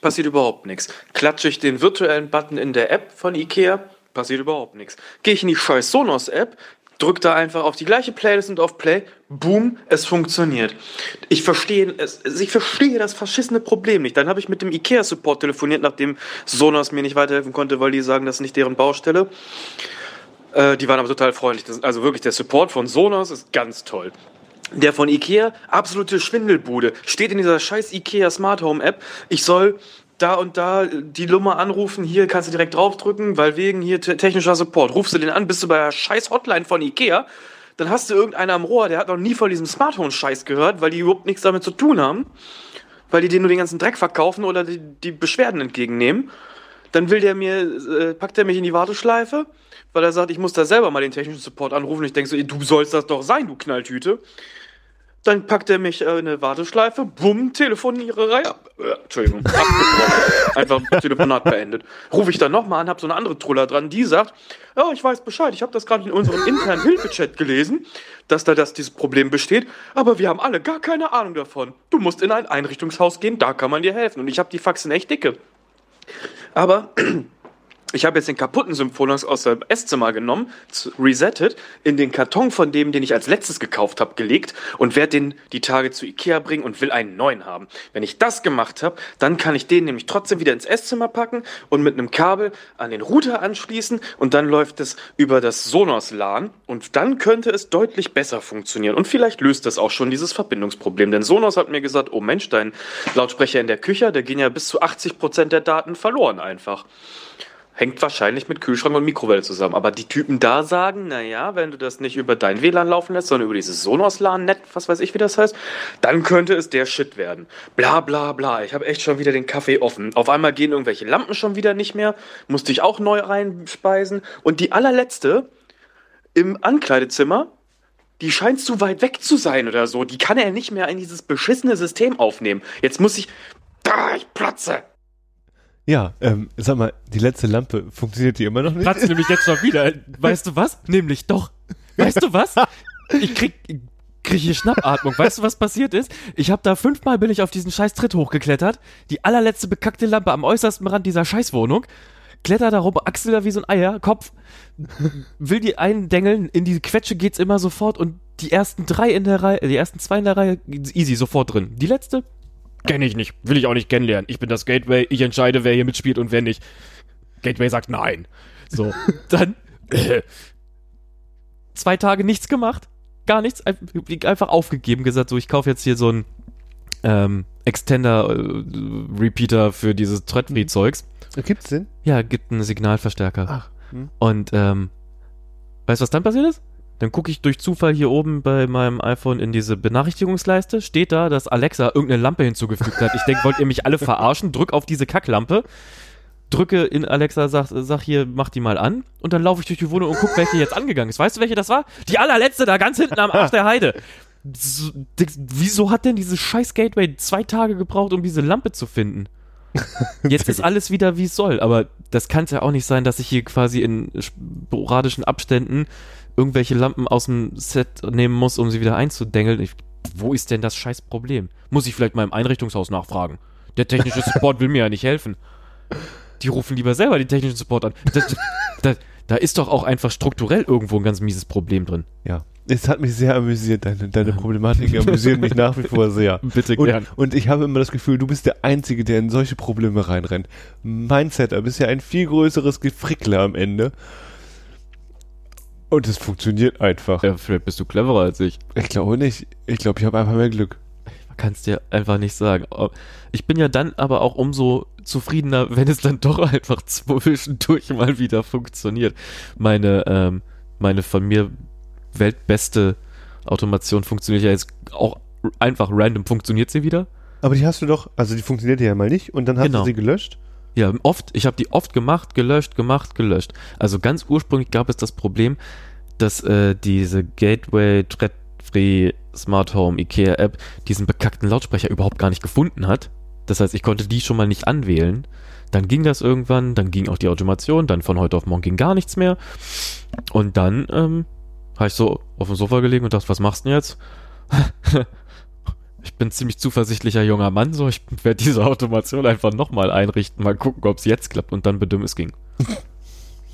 Passiert überhaupt nichts. Klatsche ich den virtuellen Button in der App von IKEA, passiert überhaupt nichts. Gehe ich in die scheiß Sonos-App, drücke da einfach auf die gleiche Playlist und auf Play, boom, es funktioniert. Ich verstehe, es, ich verstehe das verschissene Problem nicht. Dann habe ich mit dem IKEA-Support telefoniert, nachdem Sonos mir nicht weiterhelfen konnte, weil die sagen, das ist nicht deren Baustelle. Äh, die waren aber total freundlich. Das, also wirklich, der Support von Sonos ist ganz toll. Der von Ikea, absolute Schwindelbude. Steht in dieser scheiß Ikea Smart Home App. Ich soll da und da die Nummer anrufen, hier kannst du direkt draufdrücken, weil wegen hier technischer Support. Rufst du den an, bist du bei der scheiß Hotline von Ikea, dann hast du irgendeiner am Rohr, der hat noch nie von diesem Smart Home Scheiß gehört, weil die überhaupt nichts damit zu tun haben, weil die dir nur den ganzen Dreck verkaufen oder die, die Beschwerden entgegennehmen. Dann will der mir, äh, packt er mich in die Warteschleife weil er sagt, ich muss da selber mal den technischen Support anrufen. Ich denke so, du sollst das doch sein, du Knalltüte. Dann packt er mich äh, in eine Warteschleife, bumm, Telefoniererei. Äh, Entschuldigung, Einfach Telefonat beendet. Rufe ich dann nochmal an, hab so eine andere Truller dran, die sagt, oh, ich weiß Bescheid, ich habe das gerade in unserem internen Hilfechat gelesen, dass da das, dieses Problem besteht, aber wir haben alle gar keine Ahnung davon. Du musst in ein Einrichtungshaus gehen, da kann man dir helfen. Und ich habe die Faxen echt dicke. Aber ich habe jetzt den kaputten Symphonos aus dem Esszimmer genommen, resettet, in den Karton von dem, den ich als letztes gekauft habe, gelegt und werde den die Tage zu Ikea bringen und will einen neuen haben. Wenn ich das gemacht habe, dann kann ich den nämlich trotzdem wieder ins Esszimmer packen und mit einem Kabel an den Router anschließen und dann läuft es über das Sonos LAN und dann könnte es deutlich besser funktionieren und vielleicht löst das auch schon dieses Verbindungsproblem, denn Sonos hat mir gesagt, oh Mensch, dein Lautsprecher in der Küche, da gehen ja bis zu 80 Prozent der Daten verloren einfach. Hängt wahrscheinlich mit Kühlschrank und Mikrowelle zusammen. Aber die Typen da sagen, naja, wenn du das nicht über dein WLAN laufen lässt, sondern über dieses Sonos-LAN-Net, was weiß ich, wie das heißt, dann könnte es der Shit werden. Bla bla bla. Ich habe echt schon wieder den Kaffee offen. Auf einmal gehen irgendwelche Lampen schon wieder nicht mehr. Musste ich auch neu reinspeisen. Und die allerletzte im Ankleidezimmer, die scheint zu weit weg zu sein oder so. Die kann er nicht mehr in dieses beschissene System aufnehmen. Jetzt muss ich. Da, ich platze. Ja, ähm, sag mal, die letzte Lampe, funktioniert die immer noch nicht? Platzt nämlich jetzt schon wieder. Weißt du was? Nämlich doch. Weißt du was? Ich krieg, krieg hier Schnappatmung. Weißt du, was passiert ist? Ich habe da fünfmal bin ich auf diesen scheiß Tritt hochgeklettert. Die allerletzte bekackte Lampe am äußersten Rand dieser Scheißwohnung. Kletter da rum, Achsel da wie so ein Eier, Kopf. Will die eindengeln, in die Quetsche geht's immer sofort und die ersten drei in der Reihe, die ersten zwei in der Reihe, easy, sofort drin. Die letzte, Kenne ich nicht. Will ich auch nicht kennenlernen. Ich bin das Gateway. Ich entscheide, wer hier mitspielt und wer nicht. Gateway sagt nein. So, dann äh, zwei Tage nichts gemacht. Gar nichts. Einfach aufgegeben. Gesagt, so, ich kaufe jetzt hier so ein ähm, Extender-Repeater äh, für dieses Threadfree-Zeugs. Gibt's den? Ja, gibt einen Signalverstärker. Ach. Hm. Und ähm, weißt du, was dann passiert ist? Dann gucke ich durch Zufall hier oben bei meinem iPhone in diese Benachrichtigungsleiste. Steht da, dass Alexa irgendeine Lampe hinzugefügt hat. Ich denke, wollt ihr mich alle verarschen? Drück auf diese Kacklampe. Drücke in Alexa, sag, sag hier, mach die mal an. Und dann laufe ich durch die Wohnung und gucke, welche jetzt angegangen ist. Weißt du, welche das war? Die allerletzte da ganz hinten am Arsch der Heide. So, wieso hat denn dieses scheiß Gateway zwei Tage gebraucht, um diese Lampe zu finden? Jetzt ist alles wieder wie es soll, aber das kann es ja auch nicht sein, dass ich hier quasi in sporadischen Abständen irgendwelche Lampen aus dem Set nehmen muss, um sie wieder einzudengeln. Ich, wo ist denn das scheiß Problem? Muss ich vielleicht mal im Einrichtungshaus nachfragen. Der technische Support will mir ja nicht helfen. Die rufen lieber selber den technischen Support an. Das, das, da ist doch auch einfach strukturell irgendwo ein ganz mieses Problem drin. Ja. Es hat mich sehr amüsiert, deine, deine Problematik amüsiert mich nach wie vor sehr. Bitte gern. Und, und ich habe immer das Gefühl, du bist der Einzige, der in solche Probleme reinrennt. Mein Setup ist ja ein viel größeres Gefrickler am Ende. Und es funktioniert einfach. Ja, vielleicht bist du cleverer als ich. Ich glaube nicht. Ich glaube, ich habe einfach mehr Glück. Kannst dir einfach nicht sagen. Ich bin ja dann aber auch umso zufriedener, wenn es dann doch einfach zwischendurch mal wieder funktioniert. Meine, ähm, meine von mir weltbeste Automation funktioniert ja jetzt auch einfach random. Funktioniert sie wieder? Aber die hast du doch, also die funktioniert ja mal nicht und dann hast genau. du sie gelöscht? Ja, oft. Ich habe die oft gemacht, gelöscht, gemacht, gelöscht. Also ganz ursprünglich gab es das Problem, dass äh, diese Gateway Thread-Free Smart Home IKEA App diesen bekackten Lautsprecher überhaupt gar nicht gefunden hat. Das heißt, ich konnte die schon mal nicht anwählen. Dann ging das irgendwann, dann ging auch die Automation, dann von heute auf morgen ging gar nichts mehr. Und dann ähm, habe ich so auf dem Sofa gelegen und dachte, was machst du denn jetzt? ich bin ein ziemlich zuversichtlicher junger Mann, so ich werde diese Automation einfach nochmal einrichten, mal gucken, ob es jetzt klappt und dann bedimmen es ging.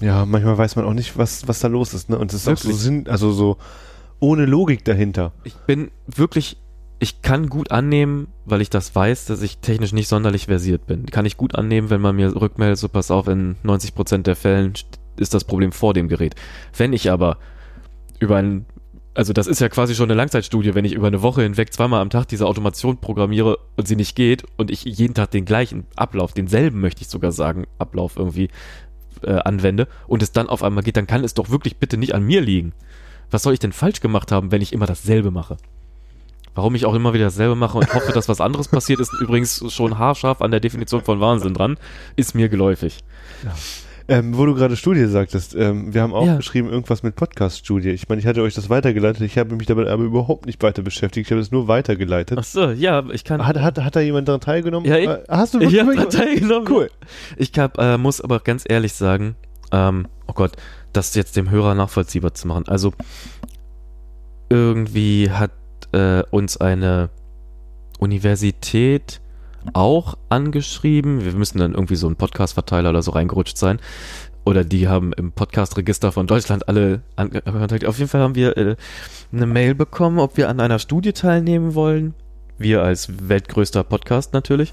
Ja, manchmal weiß man auch nicht, was, was da los ist, ne? Und es ist auch so Sinn, also so ohne Logik dahinter. Ich bin wirklich, ich kann gut annehmen, weil ich das weiß, dass ich technisch nicht sonderlich versiert bin. Kann ich gut annehmen, wenn man mir rückmeldet, so pass auf, in 90% der Fällen ist das Problem vor dem Gerät. Wenn ich aber über ein also das ist ja quasi schon eine Langzeitstudie, wenn ich über eine Woche hinweg zweimal am Tag diese Automation programmiere und sie nicht geht und ich jeden Tag den gleichen Ablauf, denselben möchte ich sogar sagen, Ablauf irgendwie äh, anwende und es dann auf einmal geht, dann kann es doch wirklich bitte nicht an mir liegen. Was soll ich denn falsch gemacht haben, wenn ich immer dasselbe mache? Warum ich auch immer wieder dasselbe mache und hoffe, dass was anderes passiert, ist übrigens schon haarscharf an der Definition von Wahnsinn dran, ist mir geläufig. Ja. Ähm, wo du gerade Studie sagtest, ähm, wir haben auch ja. geschrieben, irgendwas mit Podcast-Studie. Ich meine, ich hatte euch das weitergeleitet, ich habe mich damit aber überhaupt nicht weiter beschäftigt, ich habe es nur weitergeleitet. Ach so, ja, ich kann. Hat, hat, hat da jemand daran teilgenommen? Ja, ich, äh, Hast du wirklich ich daran teilgenommen? Cool. Ich hab, äh, muss aber ganz ehrlich sagen, ähm, oh Gott, das jetzt dem Hörer nachvollziehbar zu machen. Also, irgendwie hat äh, uns eine Universität auch angeschrieben. Wir müssen dann irgendwie so ein Podcast-Verteiler oder so reingerutscht sein. Oder die haben im Podcast-Register von Deutschland alle angekontaktiert. Auf jeden Fall haben wir äh, eine Mail bekommen, ob wir an einer Studie teilnehmen wollen. Wir als weltgrößter Podcast natürlich.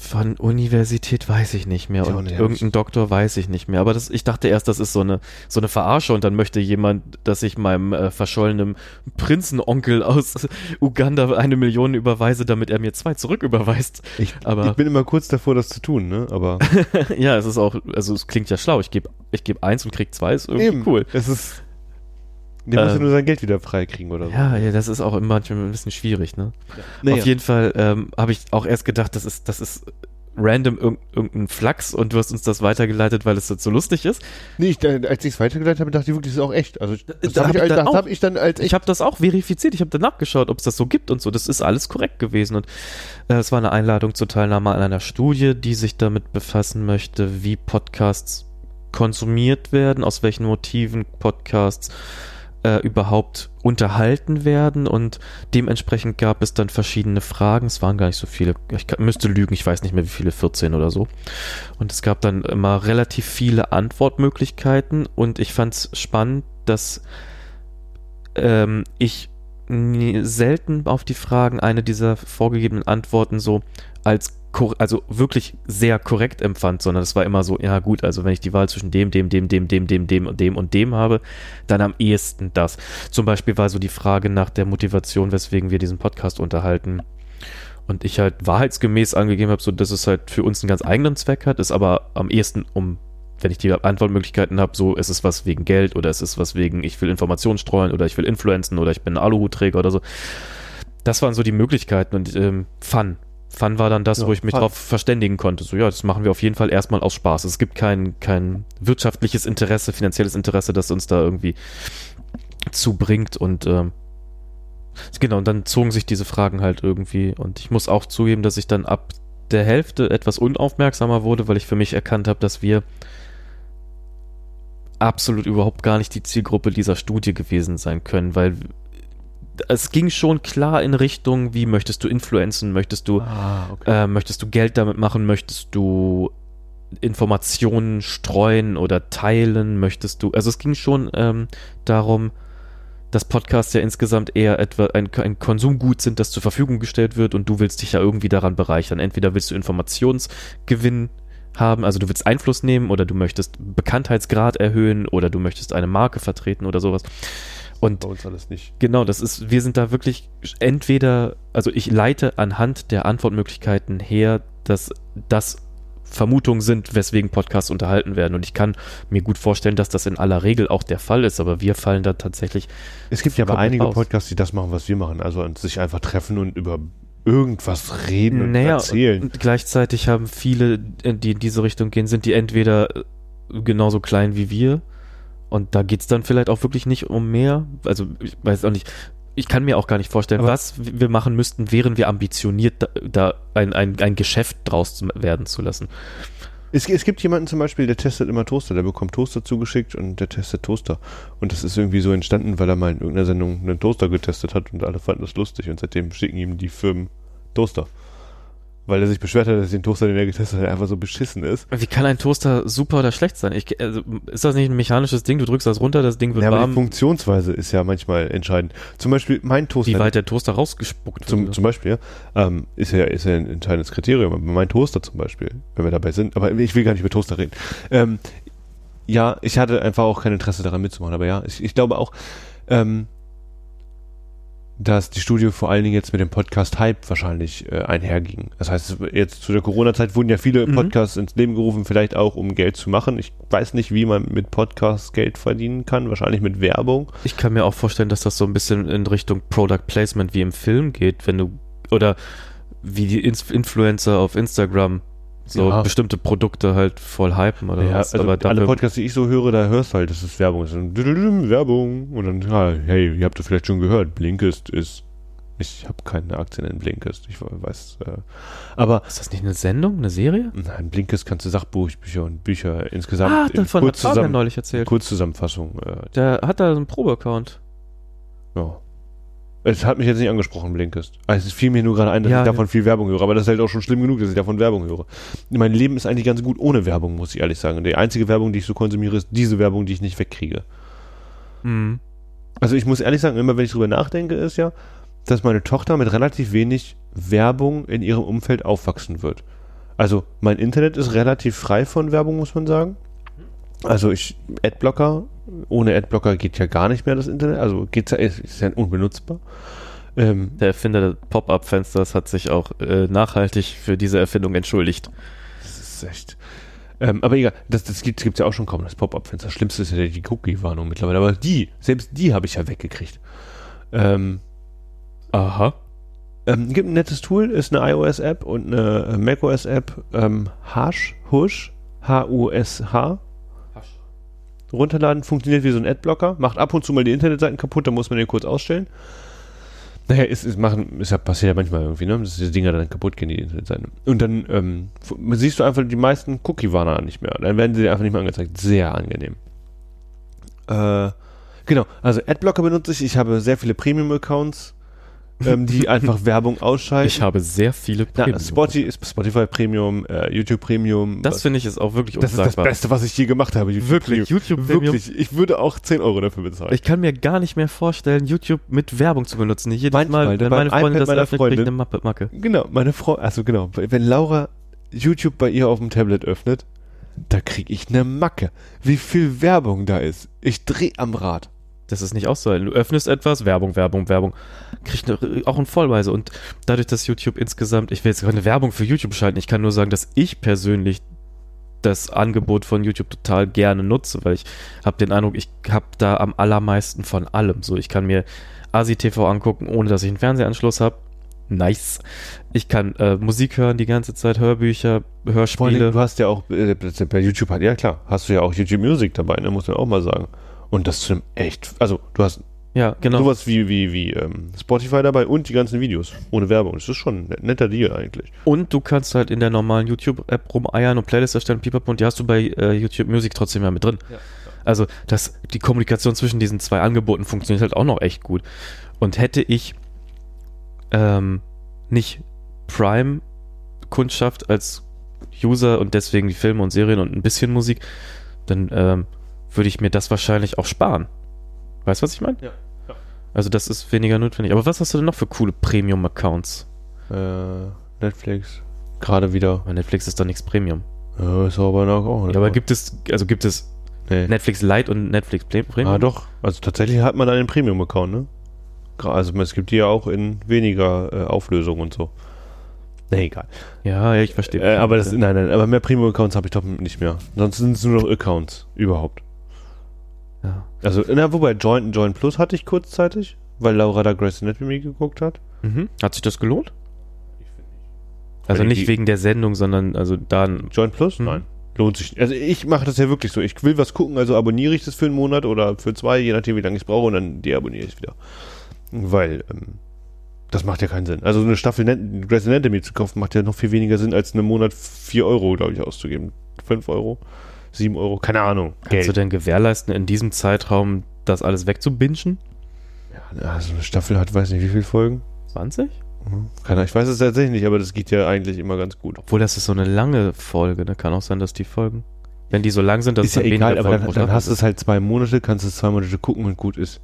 Von Universität weiß ich nicht mehr. und nicht, irgendein Doktor weiß ich nicht mehr. Aber das, ich dachte erst, das ist so eine, so eine Verarsche und dann möchte jemand, dass ich meinem äh, verschollenen Prinzenonkel aus Uganda eine Million überweise, damit er mir zwei zurücküberweist. Ich, Aber, ich bin immer kurz davor, das zu tun, ne? Aber. ja, es ist auch, also es klingt ja schlau. Ich gebe ich geb eins und krieg zwei, ist irgendwie Eben. cool. Es ist der muss ja ähm, nur sein Geld wieder freikriegen oder so. Ja, ja, das ist auch manchmal ein bisschen schwierig, ne? Ja. Naja. Auf jeden Fall ähm, habe ich auch erst gedacht, das ist, das ist random irg irgendein Flachs und du hast uns das weitergeleitet, weil es jetzt so lustig ist. Nee, ich, als ich es weitergeleitet habe, dachte ich wirklich, das ist auch echt. Also das da habe ich, hab ich, hab ich, dann als echt. Ich habe das auch verifiziert, ich habe danach geschaut, ob es das so gibt und so. Das ist alles korrekt gewesen und äh, es war eine Einladung zur Teilnahme an einer Studie, die sich damit befassen möchte, wie Podcasts konsumiert werden, aus welchen Motiven Podcasts äh, überhaupt unterhalten werden und dementsprechend gab es dann verschiedene Fragen. Es waren gar nicht so viele. Ich müsste lügen, ich weiß nicht mehr wie viele, 14 oder so. Und es gab dann immer relativ viele Antwortmöglichkeiten und ich fand es spannend, dass ähm, ich selten auf die Fragen eine dieser vorgegebenen Antworten so als also wirklich sehr korrekt empfand, sondern es war immer so, ja gut, also wenn ich die Wahl zwischen dem, dem, dem, dem, dem, dem, dem und dem und dem habe, dann am ehesten das. Zum Beispiel war so die Frage nach der Motivation, weswegen wir diesen Podcast unterhalten. Und ich halt wahrheitsgemäß angegeben habe, so dass es halt für uns einen ganz eigenen Zweck hat, ist aber am ehesten um wenn ich die Antwortmöglichkeiten habe, so ist es was wegen Geld oder ist es was wegen, ich will Informationen streuen oder ich will influenzen oder ich bin Aluhutträger oder so. Das waren so die Möglichkeiten und ähm, Fun. Fun war dann das, ja, wo ich mich darauf verständigen konnte. So, ja, das machen wir auf jeden Fall erstmal aus Spaß. Es gibt kein, kein wirtschaftliches Interesse, finanzielles Interesse, das uns da irgendwie zubringt und ähm, genau, und dann zogen sich diese Fragen halt irgendwie und ich muss auch zugeben, dass ich dann ab der Hälfte etwas unaufmerksamer wurde, weil ich für mich erkannt habe, dass wir absolut überhaupt gar nicht die Zielgruppe dieser Studie gewesen sein können, weil es ging schon klar in Richtung, wie möchtest du influenzen, möchtest du, ah, okay. äh, möchtest du Geld damit machen, möchtest du Informationen streuen oder teilen, möchtest du, also es ging schon ähm, darum, dass Podcasts ja insgesamt eher etwa ein, ein, Konsumgut sind, das zur Verfügung gestellt wird und du willst dich ja irgendwie daran bereichern. Entweder willst du Informationsgewinn haben, also du willst Einfluss nehmen oder du möchtest Bekanntheitsgrad erhöhen oder du möchtest eine Marke vertreten oder sowas. Und bei uns alles nicht. Genau, das ist, wir sind da wirklich entweder, also ich leite anhand der Antwortmöglichkeiten her, dass das Vermutungen sind, weswegen Podcasts unterhalten werden. Und ich kann mir gut vorstellen, dass das in aller Regel auch der Fall ist, aber wir fallen da tatsächlich. Es gibt ja aber einige aus. Podcasts, die das machen, was wir machen, also sich einfach treffen und über irgendwas reden und Naja, erzählen. und gleichzeitig haben viele, die in diese Richtung gehen, sind die entweder genauso klein wie wir und da geht's dann vielleicht auch wirklich nicht um mehr. Also ich weiß auch nicht, ich kann mir auch gar nicht vorstellen, Aber- was wir machen müssten, wären wir ambitioniert, da, da ein, ein, ein Geschäft draus werden zu lassen. Es, es gibt jemanden zum Beispiel, der testet immer Toaster, der bekommt Toaster zugeschickt und der testet Toaster. Und das ist irgendwie so entstanden, weil er mal in irgendeiner Sendung einen Toaster getestet hat und alle fanden das lustig und seitdem schicken ihm die Firmen Toaster. Weil er sich beschwert hat, dass den Toaster, den er getestet hat, einfach so beschissen ist. Wie kann ein Toaster super oder schlecht sein? Ich, also, ist das nicht ein mechanisches Ding? Du drückst das runter, das Ding wird Ja, aber die warm. Funktionsweise ist ja manchmal entscheidend. Zum Beispiel mein Toaster. Wie weit der Toaster rausgespuckt Zum, wird. zum Beispiel, ja, ähm, ist ja, ist ja ein entscheidendes Kriterium. Aber mein Toaster zum Beispiel, wenn wir dabei sind, aber ich will gar nicht über Toaster reden. Ähm, ja, ich hatte einfach auch kein Interesse daran mitzumachen, aber ja, ich, ich glaube auch, ähm, dass die Studio vor allen Dingen jetzt mit dem Podcast Hype wahrscheinlich äh, einherging. Das heißt, jetzt zu der Corona-Zeit wurden ja viele Mhm. Podcasts ins Leben gerufen, vielleicht auch um Geld zu machen. Ich weiß nicht, wie man mit Podcasts Geld verdienen kann, wahrscheinlich mit Werbung. Ich kann mir auch vorstellen, dass das so ein bisschen in Richtung Product Placement wie im Film geht, wenn du oder wie die Ins Influencer auf Instagram so Ja. bestimmte Produkte halt voll hypen oder Ja, was. also Aber alle Podcasts, die ich so höre, da hörst du halt, das ist Werbung. Ist Werbung. Und dann, ja, hey, ihr habt das vielleicht schon gehört, Blinkist ist. Ich habe keine Aktien in Blinkist. Ich weiß. Äh, aber ist das nicht eine Sendung, eine Serie? nein, Blinkist kannst du Sachbuchbücher und Bücher insgesamt Ah, in davon hat Fabian neulich erzählt. Kurzzusammenfassung. Äh, Der hat da so einen Probeaccount. ja. Es hat mich jetzt nicht angesprochen, Blinkist. Also es fiel mir nur gerade ein, dass Ja, ich davon viel Werbung höre. Aber das ist halt auch schon schlimm genug, dass ich davon Werbung höre. Mein Leben ist eigentlich ganz gut ohne Werbung, muss ich ehrlich sagen. Die einzige Werbung, die ich so konsumiere, ist diese Werbung, die ich nicht wegkriege. Mhm. Also ich muss ehrlich sagen, immer wenn ich drüber nachdenke, ist ja, dass meine Tochter mit relativ wenig Werbung in ihrem Umfeld aufwachsen wird. Also mein Internet ist relativ frei von Werbung, muss man sagen. Also ich, Adblocker, ohne Adblocker geht ja gar nicht mehr das Internet, also geht's ist ja unbenutzbar. Ähm, Der Erfinder des Pop-Up-Fensters hat sich auch äh, nachhaltig für diese Erfindung entschuldigt. das ist echt. Ähm, aber egal, das, das gibt es ja auch schon kaum, das Pop-Up-Fenster. Das Schlimmste ist ja die Cookie-Warnung mittlerweile, aber die, selbst die habe ich ja weggekriegt. Ähm, Aha. Ähm, gibt ein nettes Tool, ist eine iOS-App und eine äh, macOS-App. Ähm, Hush, Hush, H-U-S-H. Runterladen, funktioniert wie so ein Adblocker, macht ab und zu mal die Internetseiten kaputt, da muss man den kurz ausstellen. Naja, ist, ist, machen, ist ja passiert ja manchmal irgendwie, ne? Dass die Dinger dann kaputt gehen, die Internetseiten. Und dann ähm, siehst du einfach die meisten Cookie-Warner nicht mehr. Dann werden sie einfach nicht mehr angezeigt. Sehr angenehm. Äh, genau, also Adblocker benutze ich. Ich habe sehr viele Premium-Accounts, ähm, die einfach Werbung ausschalten. Ich habe sehr viele Na, Premium. Spotify, Spotify Premium, äh, YouTube Premium. Das finde ich ist auch wirklich das ist das unsagbar. Beste, was ich je gemacht habe. YouTube Wirklich, YouTube Premium. Wirklich. Ich würde auch 10 Euro dafür bezahlen. Ich kann mir gar nicht mehr vorstellen, YouTube mit Werbung zu benutzen. Jedes Manchmal, Mal, wenn meine Freundin das öffnet, kriege ich Freundin. eine Mappe, Macke. genau, meine Frau, also genau, wenn Laura YouTube bei ihr auf dem Tablet öffnet, da kriege ich eine Macke. Wie viel Werbung da ist. Ich drehe am Rad. Das ist nicht auszuhalten. Du öffnest etwas, Werbung, Werbung, Werbung. Kriegt eine- auch ein Vollweise. Und dadurch, dass YouTube insgesamt, ich will jetzt keine Werbung für YouTube schalten, ich kann nur sagen, dass ich persönlich das Angebot von YouTube total gerne nutze, weil ich habe den Eindruck, ich habe da am allermeisten von allem. So, ich kann mir ASI TV angucken, ohne dass ich einen Fernsehanschluss habe. Nice. Ich kann äh, Musik hören die ganze Zeit, Hörbücher, Vor allem, Hörspiele. du hast ja auch, äh, bei YouTube hat, ja klar, hast du ja auch YouTube Music dabei, ne, muss man auch mal sagen. Und das zu einem echt, also du hast Ja, genau. sowas wie, wie, wie ähm, Spotify dabei und die ganzen Videos ohne Werbung. Das ist schon ein netter Deal eigentlich. Und du kannst halt in der normalen YouTube-App rumeiern und Playlists erstellen, pipapo, und die hast du bei äh, YouTube Music trotzdem ja mit drin. Also das, die Kommunikation zwischen diesen zwei Angeboten funktioniert halt auch noch echt gut. Und hätte ich ähm, nicht Prime-Kundschaft als User und deswegen die Filme und Serien und ein bisschen Musik, dann ähm, würde ich mir das wahrscheinlich auch sparen. Weißt du, was ich meine? Ja, ja. Also das ist weniger notwendig. Aber was hast du denn noch für coole Premium-Accounts? Äh, Netflix, gerade wieder. Weil Netflix ist doch nichts Premium. Ja, ist aber noch auch. Ja, aber gibt es, also gibt es nee. Netflix Lite und Netflix Pre- Premium? Ah, doch. Also tatsächlich hat man einen Premium-Account, ne? Also es gibt die ja auch in weniger äh, Auflösung und so. Nee, egal. Ja, ja, ich verstehe. Äh, aber das, nein, nein, aber mehr Premium-Accounts habe ich doch nicht mehr. Sonst sind es nur noch Accounts. Überhaupt. Ja. Also, na, wobei Join, Join Plus hatte ich kurzzeitig, weil Laura da Grace Anatomy geguckt hat. mhm. Hat sich das gelohnt? Also nicht wegen der Sendung, sondern also dann. Join Plus? Hm. Nein. Lohnt sich. Also ich mache das ja wirklich so. Ich will was gucken, also abonniere ich das für einen Monat oder für zwei, je nachdem, wie lange ich es brauche, und dann deabonniere ich es wieder. Weil, ähm, das macht ja keinen Sinn. Also so eine Staffel Grey's Anatomy zu kaufen, macht ja noch viel weniger Sinn, als einen Monat 4 Euro, glaube ich, auszugeben. 5 Euro? 7 Euro? Keine Ahnung. Kannst du denn gewährleisten, in diesem Zeitraum das alles wegzubingen? Ja, also eine Staffel hat, weiß nicht, wie viele Folgen? 20? Keine Ahnung, ich weiß es tatsächlich nicht, aber das geht ja eigentlich immer ganz gut. Obwohl das ist so eine lange Folge, ne? Kann auch sein, dass die Folgen. Wenn die so lang sind, dass ist ja dann egal, aber dann, dann hast du es halt zwei Monate, kannst es zwei Monate gucken und gut ist.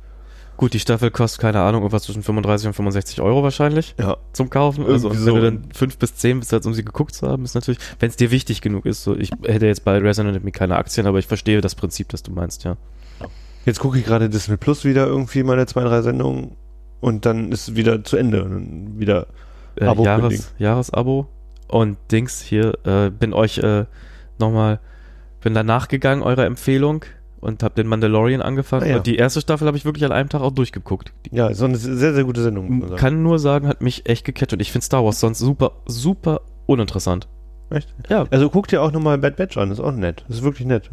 Gut, die Staffel kostet, keine Ahnung, irgendwas zwischen 35 und 65 Euro wahrscheinlich Ja. zum Kaufen. Also, und wenn so. du dann 5 bis 10 bist, als um sie geguckt zu haben, ist natürlich, wenn es dir wichtig genug ist. So, ich hätte jetzt bei Resident Evil keine Aktien, aber ich verstehe das Prinzip, das du meinst, ja. Jetzt gucke ich gerade Disney Plus wieder irgendwie meine zwei, drei Sendungen und dann ist es wieder zu Ende. Und dann wieder Äh, Abo Jahres. Jahresabo. Und Dings hier, äh, bin euch äh, nochmal, bin danach gegangen, eurer Empfehlung und hab den Mandalorian angefangen. Ah, ja. Und die erste Staffel habe ich wirklich an einem Tag auch durchgeguckt. Ja, so eine sehr, sehr gute Sendung. Kann nur sagen, hat mich echt gecatcht. Und ich finde Star Wars sonst super, super uninteressant. Echt? Ja, Also guck dir auch nochmal Bad Batch an, ist auch nett. Das ist wirklich nett.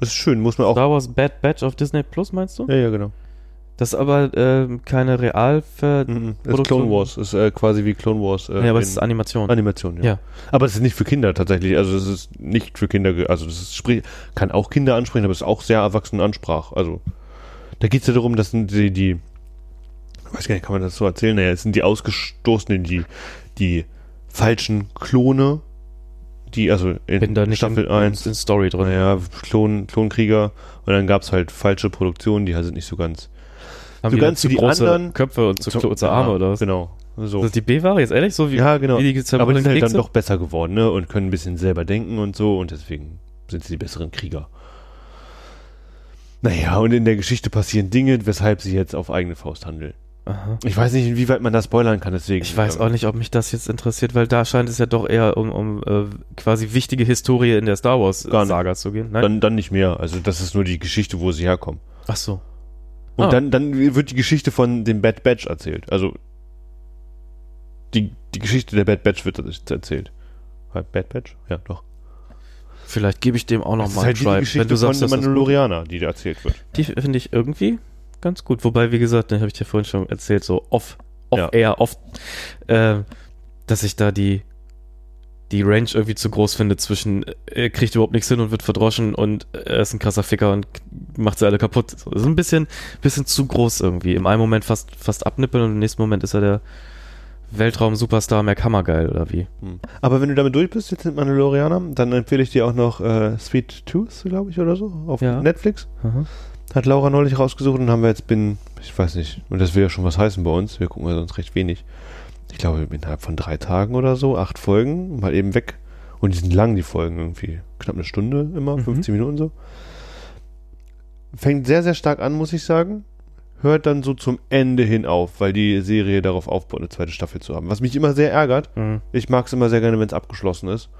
Das ist schön, muss man auch. Star Wars Bad Batch auf Disney Plus, meinst du? Ja, ja, genau. Das ist aber ähm, keine Realver... Mhm. Das ist. Clone Wars, ist äh, quasi wie Clone Wars. Äh, ja, aber es ist Animation. Animation, ja. Ja. Aber es ist nicht für Kinder tatsächlich. Also es ist nicht für Kinder, also das ist, kann auch Kinder ansprechen, aber es ist auch sehr erwachsene Ansprach. Also da geht es ja darum, dass sind die, die, weiß gar nicht, kann man das so erzählen? Naja, es sind die Ausgestoßenen, die, die falschen Klone, die, also in bin da nicht Staffel in, 1, in Story drin. naja, Klon, Klonkrieger und dann gab es halt falsche Produktionen, die halt sind nicht so ganz. Haben so die ganz zu die große anderen- Köpfe und zu kurze Arme ja, oder was? Genau. So. Das ist die B-Ware jetzt ehrlich? So wie, ja, genau. wie die Aber die sind halt dann doch besser geworden, ne? Und können ein bisschen selber denken und so und deswegen sind sie die besseren Krieger. Naja, und in der Geschichte passieren Dinge, weshalb sie jetzt auf eigene Faust handeln. Aha. Ich weiß nicht, inwieweit man das spoilern kann, deswegen. Ich weiß ähm, auch nicht, ob mich das jetzt interessiert, weil da scheint es ja doch eher um, um äh, quasi wichtige Historie in der Star. Wars-Saga zu gehen. Nein? Dann, dann nicht mehr. Also das ist nur die Geschichte, wo sie herkommen. Ach so. Und Ah. dann, dann wird die Geschichte von dem Bad Batch erzählt. Also die, die Geschichte der Bad Batch wird erzählt. Halt Bad Batch? Ja, doch. Vielleicht gebe ich dem auch noch Das ist mal halt einen die Try. Geschichte Wenn du sagst, von Mandalorianer, die da erzählt wird. Die finde ich irgendwie ganz gut. Wobei, wie gesagt, den habe ich dir vorhin schon erzählt, so off, off Ja. air, off, äh, dass ich da die, die Range irgendwie zu groß finde zwischen, er kriegt überhaupt nichts hin und wird verdroschen und er ist ein krasser Ficker und macht sie alle kaputt. So, ist ein bisschen, bisschen zu groß irgendwie. Im einen Moment fast, fast abnippeln und im nächsten Moment ist er der Weltraum-Superstar Mac Hammergeil oder wie. Aber wenn du damit durch bist, jetzt mit Mandalorianer, dann empfehle ich dir auch noch äh, Sweet Tooth, glaube ich, oder so, auf Ja. Netflix. Aha. Hat Laura neulich rausgesucht und haben wir jetzt bin, ich weiß nicht, und das will ja schon was heißen bei uns, wir gucken ja sonst recht wenig. Ich glaube, innerhalb von drei Tagen oder so, acht Folgen, mal eben weg. Und die sind lang, die Folgen irgendwie. Knapp eine Stunde immer, Mhm. 15 Minuten so. Fängt sehr, sehr stark an, muss ich sagen. Hört dann so zum Ende hin auf, weil die Serie darauf aufbaut, eine zweite Staffel zu haben. Was mich immer sehr ärgert, Mhm. ich mag es immer sehr gerne, wenn es abgeschlossen ist.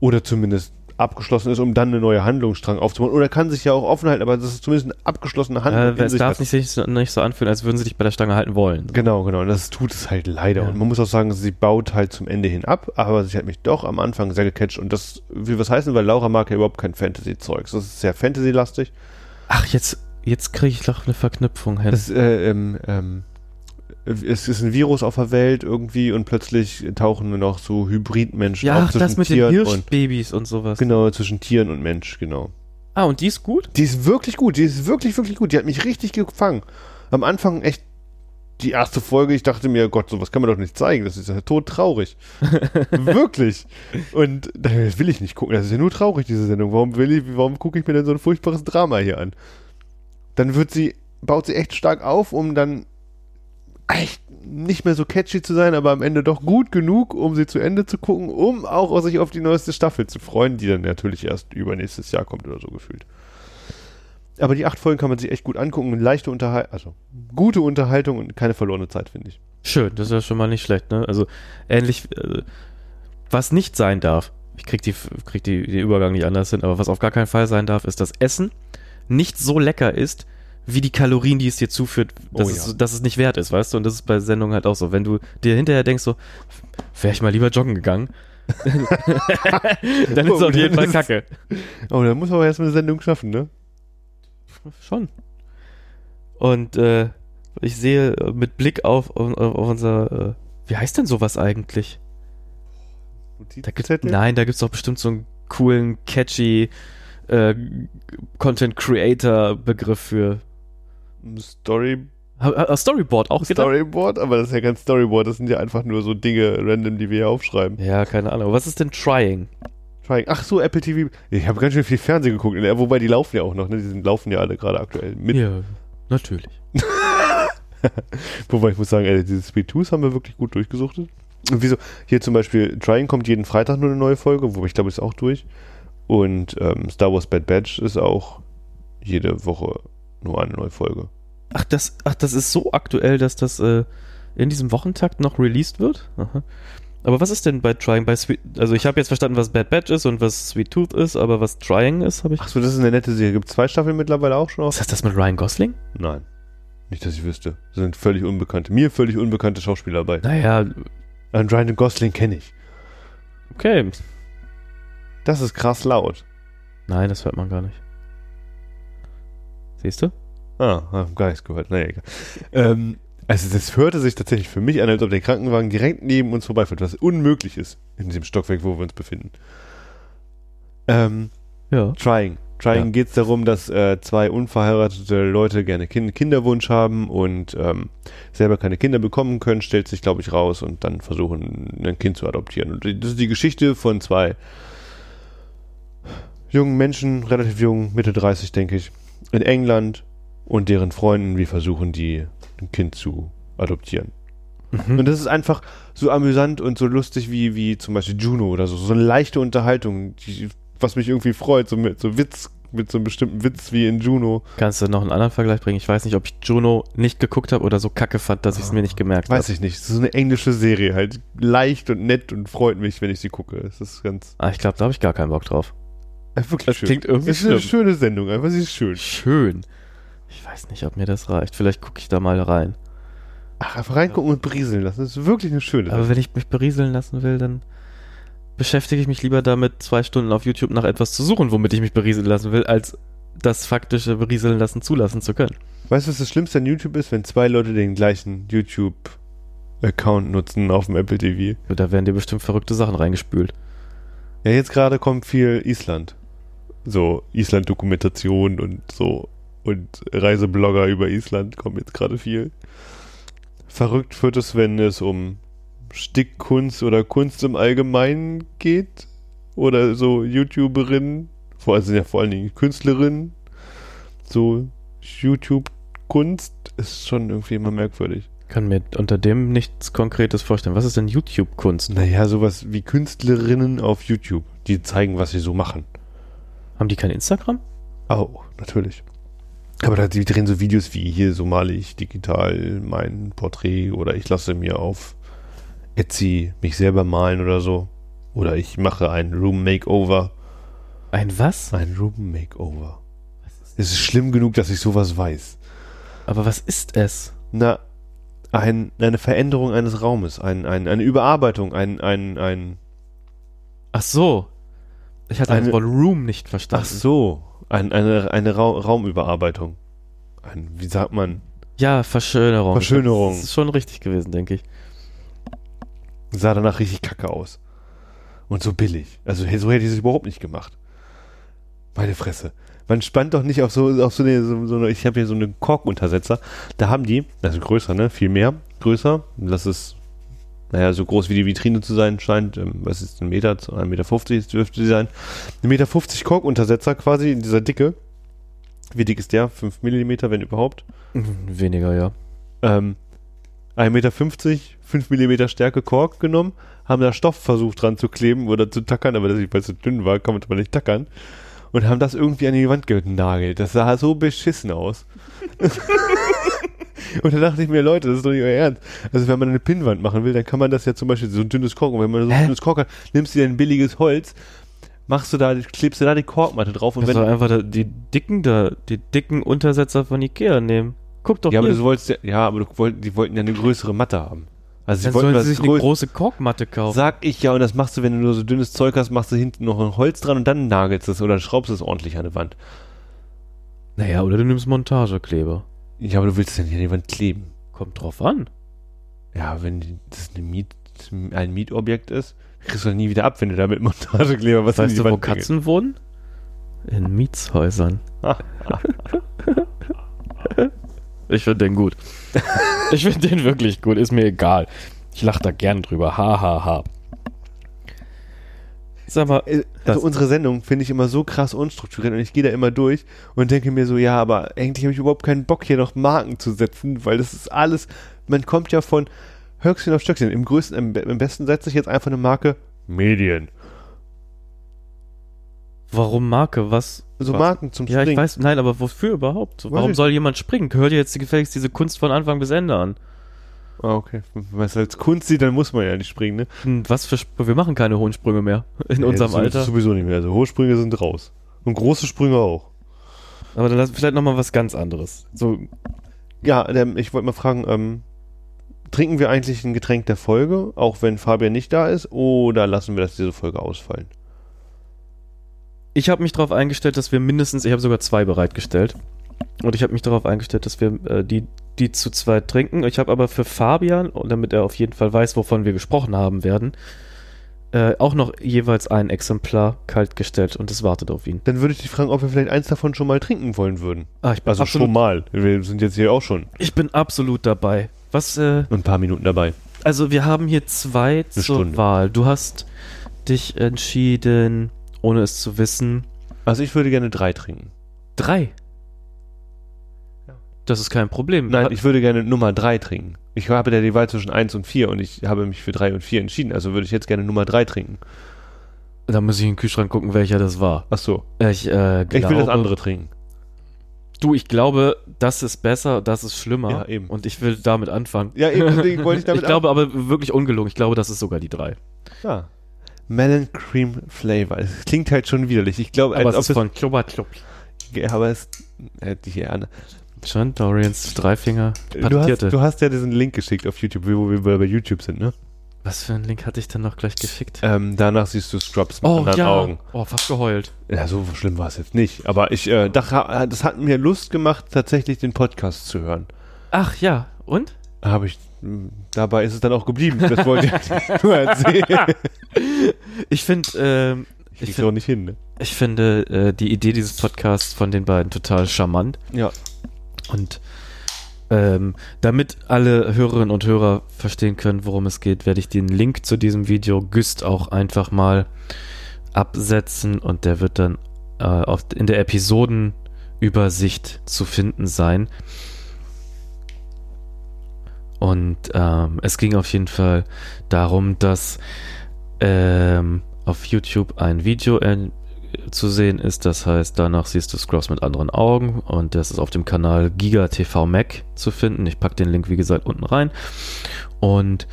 Oder zumindest abgeschlossen ist, um dann eine neue Handlungsstrang aufzubauen. Oder kann sich ja auch offen halten, aber das ist zumindest eine abgeschlossene Handlung. Äh, es sich, darf was- nicht, sich nicht so anfühlen, als würden sie dich bei der Stange halten wollen. Genau, genau. Und das tut es halt leider. Ja. Und man muss auch sagen, sie baut halt zum Ende hin ab, aber sie hat mich doch am Anfang sehr gecatcht. Und das will was heißen, weil Laura mag ja überhaupt kein Fantasy-Zeugs. Das ist sehr Fantasy-lastig. Ach, jetzt, jetzt kriege ich doch eine Verknüpfung hin. Das, äh, ähm, ähm, es ist ein Virus auf der Welt irgendwie und plötzlich tauchen nur noch so Hybridmenschen ja, auf zwischen das mit den Tieren und Hirschbabys und sowas. genau zwischen Tieren und Mensch, genau. Ah, und die ist gut? Die ist wirklich gut, die ist wirklich, wirklich gut. Die hat mich richtig gefangen. Am Anfang echt die erste Folge, ich dachte mir, Gott, sowas kann man doch nicht zeigen. Das ist ja todtraurig. wirklich. Und das will ich nicht gucken. Das ist ja nur traurig, diese Sendung. Warum will ich, warum gucke ich mir denn so ein furchtbares Drama hier an? Dann wird sie, baut sie echt stark auf, um dann echt nicht mehr so catchy zu sein, aber am Ende doch gut genug, um sie zu Ende zu gucken, um auch sich auf die neueste Staffel zu freuen, die dann natürlich erst übernächstes Jahr kommt oder so gefühlt. Aber die acht Folgen kann man sich echt gut angucken. Leichte Unterhaltung, also gute Unterhaltung und keine verlorene Zeit, finde ich. Schön, das ist ja schon mal nicht schlecht, ne? Also ähnlich, äh, was nicht sein darf, ich krieg, die, krieg die, den Übergang nicht anders hin, aber was auf gar keinen Fall sein darf, ist, dass Essen nicht so lecker ist, wie die Kalorien, die es dir zuführt, dass, Oh es, ja. dass es nicht wert ist, weißt du? Und das ist bei Sendungen halt auch so. Wenn du dir hinterher denkst, so, wäre ich mal lieber joggen gegangen, dann ist es Oh, auf jeden dann Fall kacke. Oh, da muss man aber erstmal eine Sendung schaffen, ne? Schon. Und äh, ich sehe äh, mit Blick auf, auf, auf unser, äh, wie heißt denn sowas eigentlich? Da gibt, nein, da gibt es doch bestimmt so einen coolen, catchy äh, Content Creator Begriff für. Story, Ha- ha- Storyboard auch gedacht? Storyboard, aber das ist ja kein Storyboard, das sind ja einfach nur so Dinge random, die wir hier aufschreiben. Ja, keine Ahnung. Was ist denn Trying? Trying. Ach so, Apple TV. Ich habe ganz schön viel Fernsehen geguckt, wobei die laufen ja auch noch, ne? Die sind, laufen ja alle gerade aktuell mit. Ja, natürlich. Wobei ich muss sagen, ey, diese Speed 2s haben wir wirklich gut durchgesuchtet. Und wieso? Hier zum Beispiel, Trying kommt jeden Freitag nur eine neue Folge, wobei ich glaube, ist auch durch. Und ähm, Star Wars Bad Batch ist auch jede Woche nur eine neue Folge. Ach, das, ach, das ist so aktuell, dass das äh, in diesem Wochentakt noch released wird? Aha. Aber was ist denn bei Trying? Bei Sweet, also ich habe jetzt verstanden, was Bad Batch ist und was Sweet Tooth ist, aber was Trying ist, habe ich. Ach so, das ist eine nette Serie. Gibt zwei Staffeln mittlerweile auch schon auf? Was heißt das mit Ryan Gosling? Nein. Nicht, dass ich wüsste. Das sind völlig unbekannte, mir völlig unbekannte Schauspieler dabei. Naja, Und Ryan Gosling kenne ich. okay. Das ist krass laut. Nein, das hört man gar nicht. Siehst du? Ah, hab gar nichts gehört. Naja, egal. ähm, also das hörte sich tatsächlich für mich an, als ob der Krankenwagen direkt neben uns vorbeifährt, was unmöglich ist in diesem Stockwerk, wo wir uns befinden. Ähm, Ja. Trying. Trying Ja. geht es darum, dass äh, zwei unverheiratete Leute gerne kind Kinderwunsch haben und ähm, selber keine Kinder bekommen können, stellt sich, glaube ich, raus und dann versuchen, ein Kind zu adoptieren. Und das ist die Geschichte von zwei jungen Menschen, relativ jung, Mitte 30, denke ich, in England und deren Freunden, wie versuchen die, ein Kind zu adoptieren. Mhm. Und das ist einfach so amüsant und so lustig wie, wie zum Beispiel Juno oder so. So eine leichte Unterhaltung, die, was mich irgendwie freut, so mit so Witz, mit so einem bestimmten Witz wie in Juno. Kannst du noch einen anderen Vergleich bringen? Ich weiß nicht, ob ich Juno nicht geguckt habe oder so kacke fand, dass ich es mir nicht gemerkt habe. Weiß ich nicht. Es ist so eine englische Serie, halt leicht und nett und freut mich, wenn ich sie gucke. Es ist ganz, Ah, ich glaube, da habe ich gar keinen Bock drauf. Äh, wirklich Das schön. klingt irgendwie es ist eine schöne Sendung, einfach sie ist schön. Schön. Ich weiß nicht, ob mir das reicht. Vielleicht gucke ich da mal rein. Ach, einfach reingucken und berieseln lassen. Das ist wirklich eine schöne Aber wenn ich mich berieseln lassen will, dann beschäftige ich mich lieber damit, zwei Stunden auf YouTube nach etwas zu suchen, womit ich mich berieseln lassen will, als das faktische Berieseln lassen zulassen zu können. Weißt du, was das Schlimmste an YouTube ist? Wenn zwei Leute den gleichen YouTube-Account nutzen auf dem Apple TV. Da werden dir bestimmt verrückte Sachen reingespült. Ja, jetzt gerade kommt viel Island. So Island-Dokumentation und so. Und Reiseblogger über Island kommen jetzt gerade viel. Verrückt wird es, wenn es um Stickkunst oder Kunst im Allgemeinen geht. Oder so YouTuberinnen. Vor allem sind ja vor allen Dingen Künstlerinnen. So YouTube-Kunst ist schon irgendwie immer merkwürdig. Kann mir unter dem nichts Konkretes vorstellen. Was ist denn YouTube-Kunst? Naja, sowas wie Künstlerinnen auf YouTube, die zeigen, was sie so machen. Haben die kein Instagram? Auch, natürlich. Aber da, die drehen so Videos wie hier, so male ich digital mein Porträt oder ich lasse mir auf Etsy mich selber malen oder so. Oder ich mache ein Room Makeover. Ein was? Ein Room Makeover. Es ist schlimm genug, dass ich sowas weiß. Aber was ist es? Na, ein, eine Veränderung eines Raumes, ein, ein, eine Überarbeitung, ein, ein, ein, Ach so. Ich hatte das Wort Room nicht verstanden. ach so, ein, eine, eine Ra Raumüberarbeitung. Ein, wie sagt man? Ja, Verschönerung. Verschönerung. Das ist schon richtig gewesen, denke ich. sah danach richtig kacke aus. Und so billig. Also so hätte ich es überhaupt nicht gemacht. Meine Fresse. Man spannt doch nicht auf so, auf so eine, so, so eine ich habe hier so einen Korkuntersetzer. Da haben die, also größer, ne? Viel mehr, größer. Das ist, naja, so groß wie die Vitrine zu sein scheint. Ähm, Was ist ein Meter, ein Meter 50 dürfte die sein. Ein Meter 50 Korkuntersetzer quasi in dieser Dicke. Wie dick ist der? 5 Millimeter, wenn überhaupt. Weniger, ja. ähm, 1,50 Meter, 5 Millimeter Stärke Kork genommen, haben da Stoff versucht dran zu kleben oder zu tackern, aber das, weil es so dünn war, kann man aber nicht tackern. Und haben das irgendwie an die Wand genagelt. Das sah so beschissen aus. und da dachte ich mir, Leute, das ist doch nicht euer Ernst. Also wenn man eine Pinnwand machen will, dann kann man das ja zum Beispiel so ein dünnes Kork, und wenn man so ein dünnes Kork hat, nimmst du dir ein billiges Holz, machst du da, klebst du da die Korkmatte drauf und Und wenn, wenn einfach da, die dicken da, die dicken Untersetzer von Ikea nehmen. Guck doch ja, aber du wolltest ja, ja, aber du wollt, die wollten ja eine größere Matte haben. Also Dann sie wollten sollen sie sich eine große Korkmatte kaufen. Sag ich ja, und das machst du, wenn du nur so dünnes Zeug hast, machst du hinten noch ein Holz dran und dann nagelst es oder schraubst es ordentlich an die Wand. Naja, oder du nimmst Montagekleber. Ja, aber du willst es ja nicht an die Wand kleben. Kommt drauf an. Ja, wenn das Miet, ein Mietobjekt ist, kriegst du das nie wieder ab, wenn du da mit Montagekleber was Weißt du, wo. Katzen wohnen? In Mietshäusern. ich finde den gut. ich finde den wirklich gut. Ist mir egal. Ich lache da gern drüber. Ha, ha, ha. Sag mal, Äh, Das- Also unsere Sendung finde ich immer so krass unstrukturiert und ich gehe da immer durch und denke mir so, ja, aber eigentlich habe ich überhaupt keinen Bock hier noch Marken zu setzen, weil das ist alles, man kommt ja von Höchstchen auf Stöckchen. Im größten, im, im besten setze ich jetzt einfach eine Marke Medien. warum Marke? Was? So was? Marken zum Ja, ich Springen. weiß, nein, aber wofür überhaupt? Warum soll jemand springen? Gehört dir jetzt gefälligst diese Kunst von Anfang bis Ende an? Ah, okay. Wenn man es als Kunst sieht, dann muss man ja nicht springen, ne? Hm, Was für Sp wir machen keine hohen Sprünge mehr in Ja, unserem das ist Alter. Sowieso nicht mehr. Also hohe Sprünge sind raus. Und große Sprünge auch. Aber dann lass vielleicht noch mal was ganz anderes. So Ja, ähm, ich wollte mal fragen, ähm, trinken wir eigentlich ein Getränk der Folge, auch wenn Fabian nicht da ist, oder lassen wir das diese Folge ausfallen? Ich habe mich darauf eingestellt, dass wir mindestens, ich habe sogar zwei bereitgestellt. Und ich habe mich darauf eingestellt, dass wir äh, die, die zu zweit trinken. Ich habe aber für Fabian, damit er auf jeden Fall weiß, wovon wir gesprochen haben werden, äh, auch noch jeweils ein Exemplar kalt gestellt und es wartet auf ihn. Dann würde ich dich fragen, ob wir vielleicht eins davon schon mal trinken wollen würden. Ah, ich bin, Also absolut, schon mal. Wir sind jetzt hier auch schon ich bin absolut dabei. Was, äh, ein paar Minuten dabei. also wir haben hier zwei zur Stunde. Wahl. Du hast dich entschieden, ohne es zu wissen, Also ich würde gerne drei trinken. drei. Ja. Das ist kein Problem. Nein, ich würde gerne Nummer drei trinken. Ich habe ja die Wahl zwischen eins und vier und ich habe mich für drei und vier entschieden. Also würde ich jetzt gerne Nummer drei trinken. Da muss ich in den Kühlschrank gucken, welcher das war. Ach so. Ich, äh, glaube, Ich will das andere trinken. Du, ich glaube, das ist besser, das ist schlimmer. Ja, eben. Und ich will damit anfangen. Ja, eben, deswegen wollte ich damit ich glaube aber wirklich ungelogen. Ich glaube, das ist sogar die drei. Ja. Melon Cream Flavor. Es klingt halt schon widerlich. Ich glaube, Aber als es ist ob von Chuba Chup. es, aber es hätte ich eher an. John Dorians Dreifinger Du hast, du hast ja diesen Link geschickt auf YouTube, wo wir bei YouTube sind, ne? Was für einen Link hatte ich denn noch gleich geschickt? Ähm, danach siehst du Scrubs mit oh anderen ja. Augen. Oh, fast geheult. Ja, so schlimm war es jetzt nicht. Aber ich, äh, dachte, das hat mir Lust gemacht, tatsächlich den Podcast zu hören. Ach ja, und? Habe ich, mh, dabei ist es dann auch geblieben. Das wollte ich nur erzählen. Ich finde, ähm, Ich ich, find, auch nicht hin, ne? ich finde äh, die Idee dieses Podcasts von den beiden total charmant. Ja. Und ähm, damit alle Hörerinnen und Hörer verstehen können, worum es geht, werde ich den Link zu diesem Video Güst auch einfach mal absetzen und der wird dann äh, auf, in der Episodenübersicht zu finden sein. Und ähm, es ging auf jeden Fall darum, dass ähm, auf YouTube ein Video zu sehen ist. Das heißt, danach siehst du Scrubs mit anderen Augen und das ist auf dem Kanal Giga TV Mac zu finden. Ich packe den Link, wie gesagt, unten rein. Und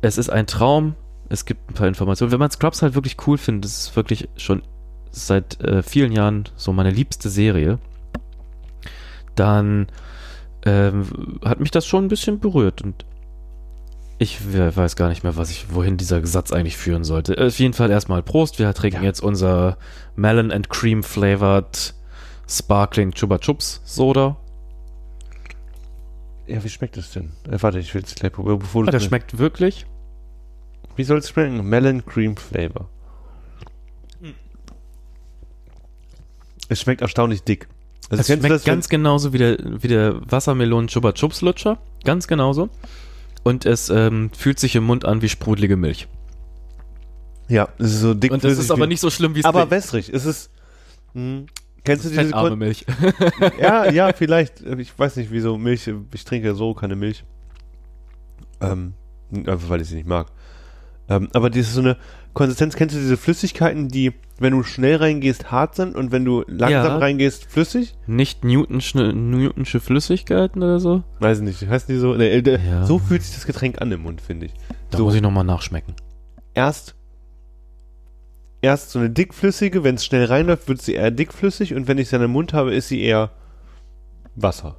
es ist ein Traum. Es gibt ein paar Informationen. Wenn man Scrubs halt wirklich cool findet, das ist wirklich schon seit äh, vielen Jahren so meine liebste Serie, dann ähm, hat mich das schon ein bisschen berührt und ich we- weiß gar nicht mehr, was ich, wohin dieser Satz eigentlich führen sollte. Auf jeden Fall erstmal Prost. Wir trinken Ja. jetzt unser Melon and Cream flavored Sparkling Chupa Chups Soda. Ja, wie schmeckt es denn? Äh, warte, ich will es gleich probieren, bevor Ah, du der schmeckt wirklich. Wie soll es schmecken? Melon Cream Flavor. Es schmeckt erstaunlich dick. Also es schmeckt das, ganz genauso wie der, wie der Wassermelonen Chupa Chups Lutscher. Ganz genauso. Und es ähm, fühlt sich im Mund an wie sprudelige Milch. Ja, es ist so dick. Und flüssig ist aber nicht so schlimm, wie es Aber wässrig. Es ist. Mh, kennst du diese Kon Milch. Ja, ja, vielleicht. Ich weiß nicht, wieso Milch. Ich trinke so keine Milch. Ähm, einfach weil ich sie nicht mag. Ähm, aber das ist so eine Konsistenz. Kennst du diese Flüssigkeiten, die, wenn du schnell reingehst, hart sind und wenn du langsam Ja. reingehst, flüssig? Nicht Newtonsche, Newtonsche Flüssigkeiten oder so? Weiß nicht. Heißt die so? Nee, äh, Ja. So fühlt sich das Getränk an im Mund, finde ich. Da So. muss ich nochmal nachschmecken. erst erst so eine dickflüssige, wenn es schnell reinläuft, wird sie eher dickflüssig und wenn ich sie dann im Mund habe, ist sie eher Wasser.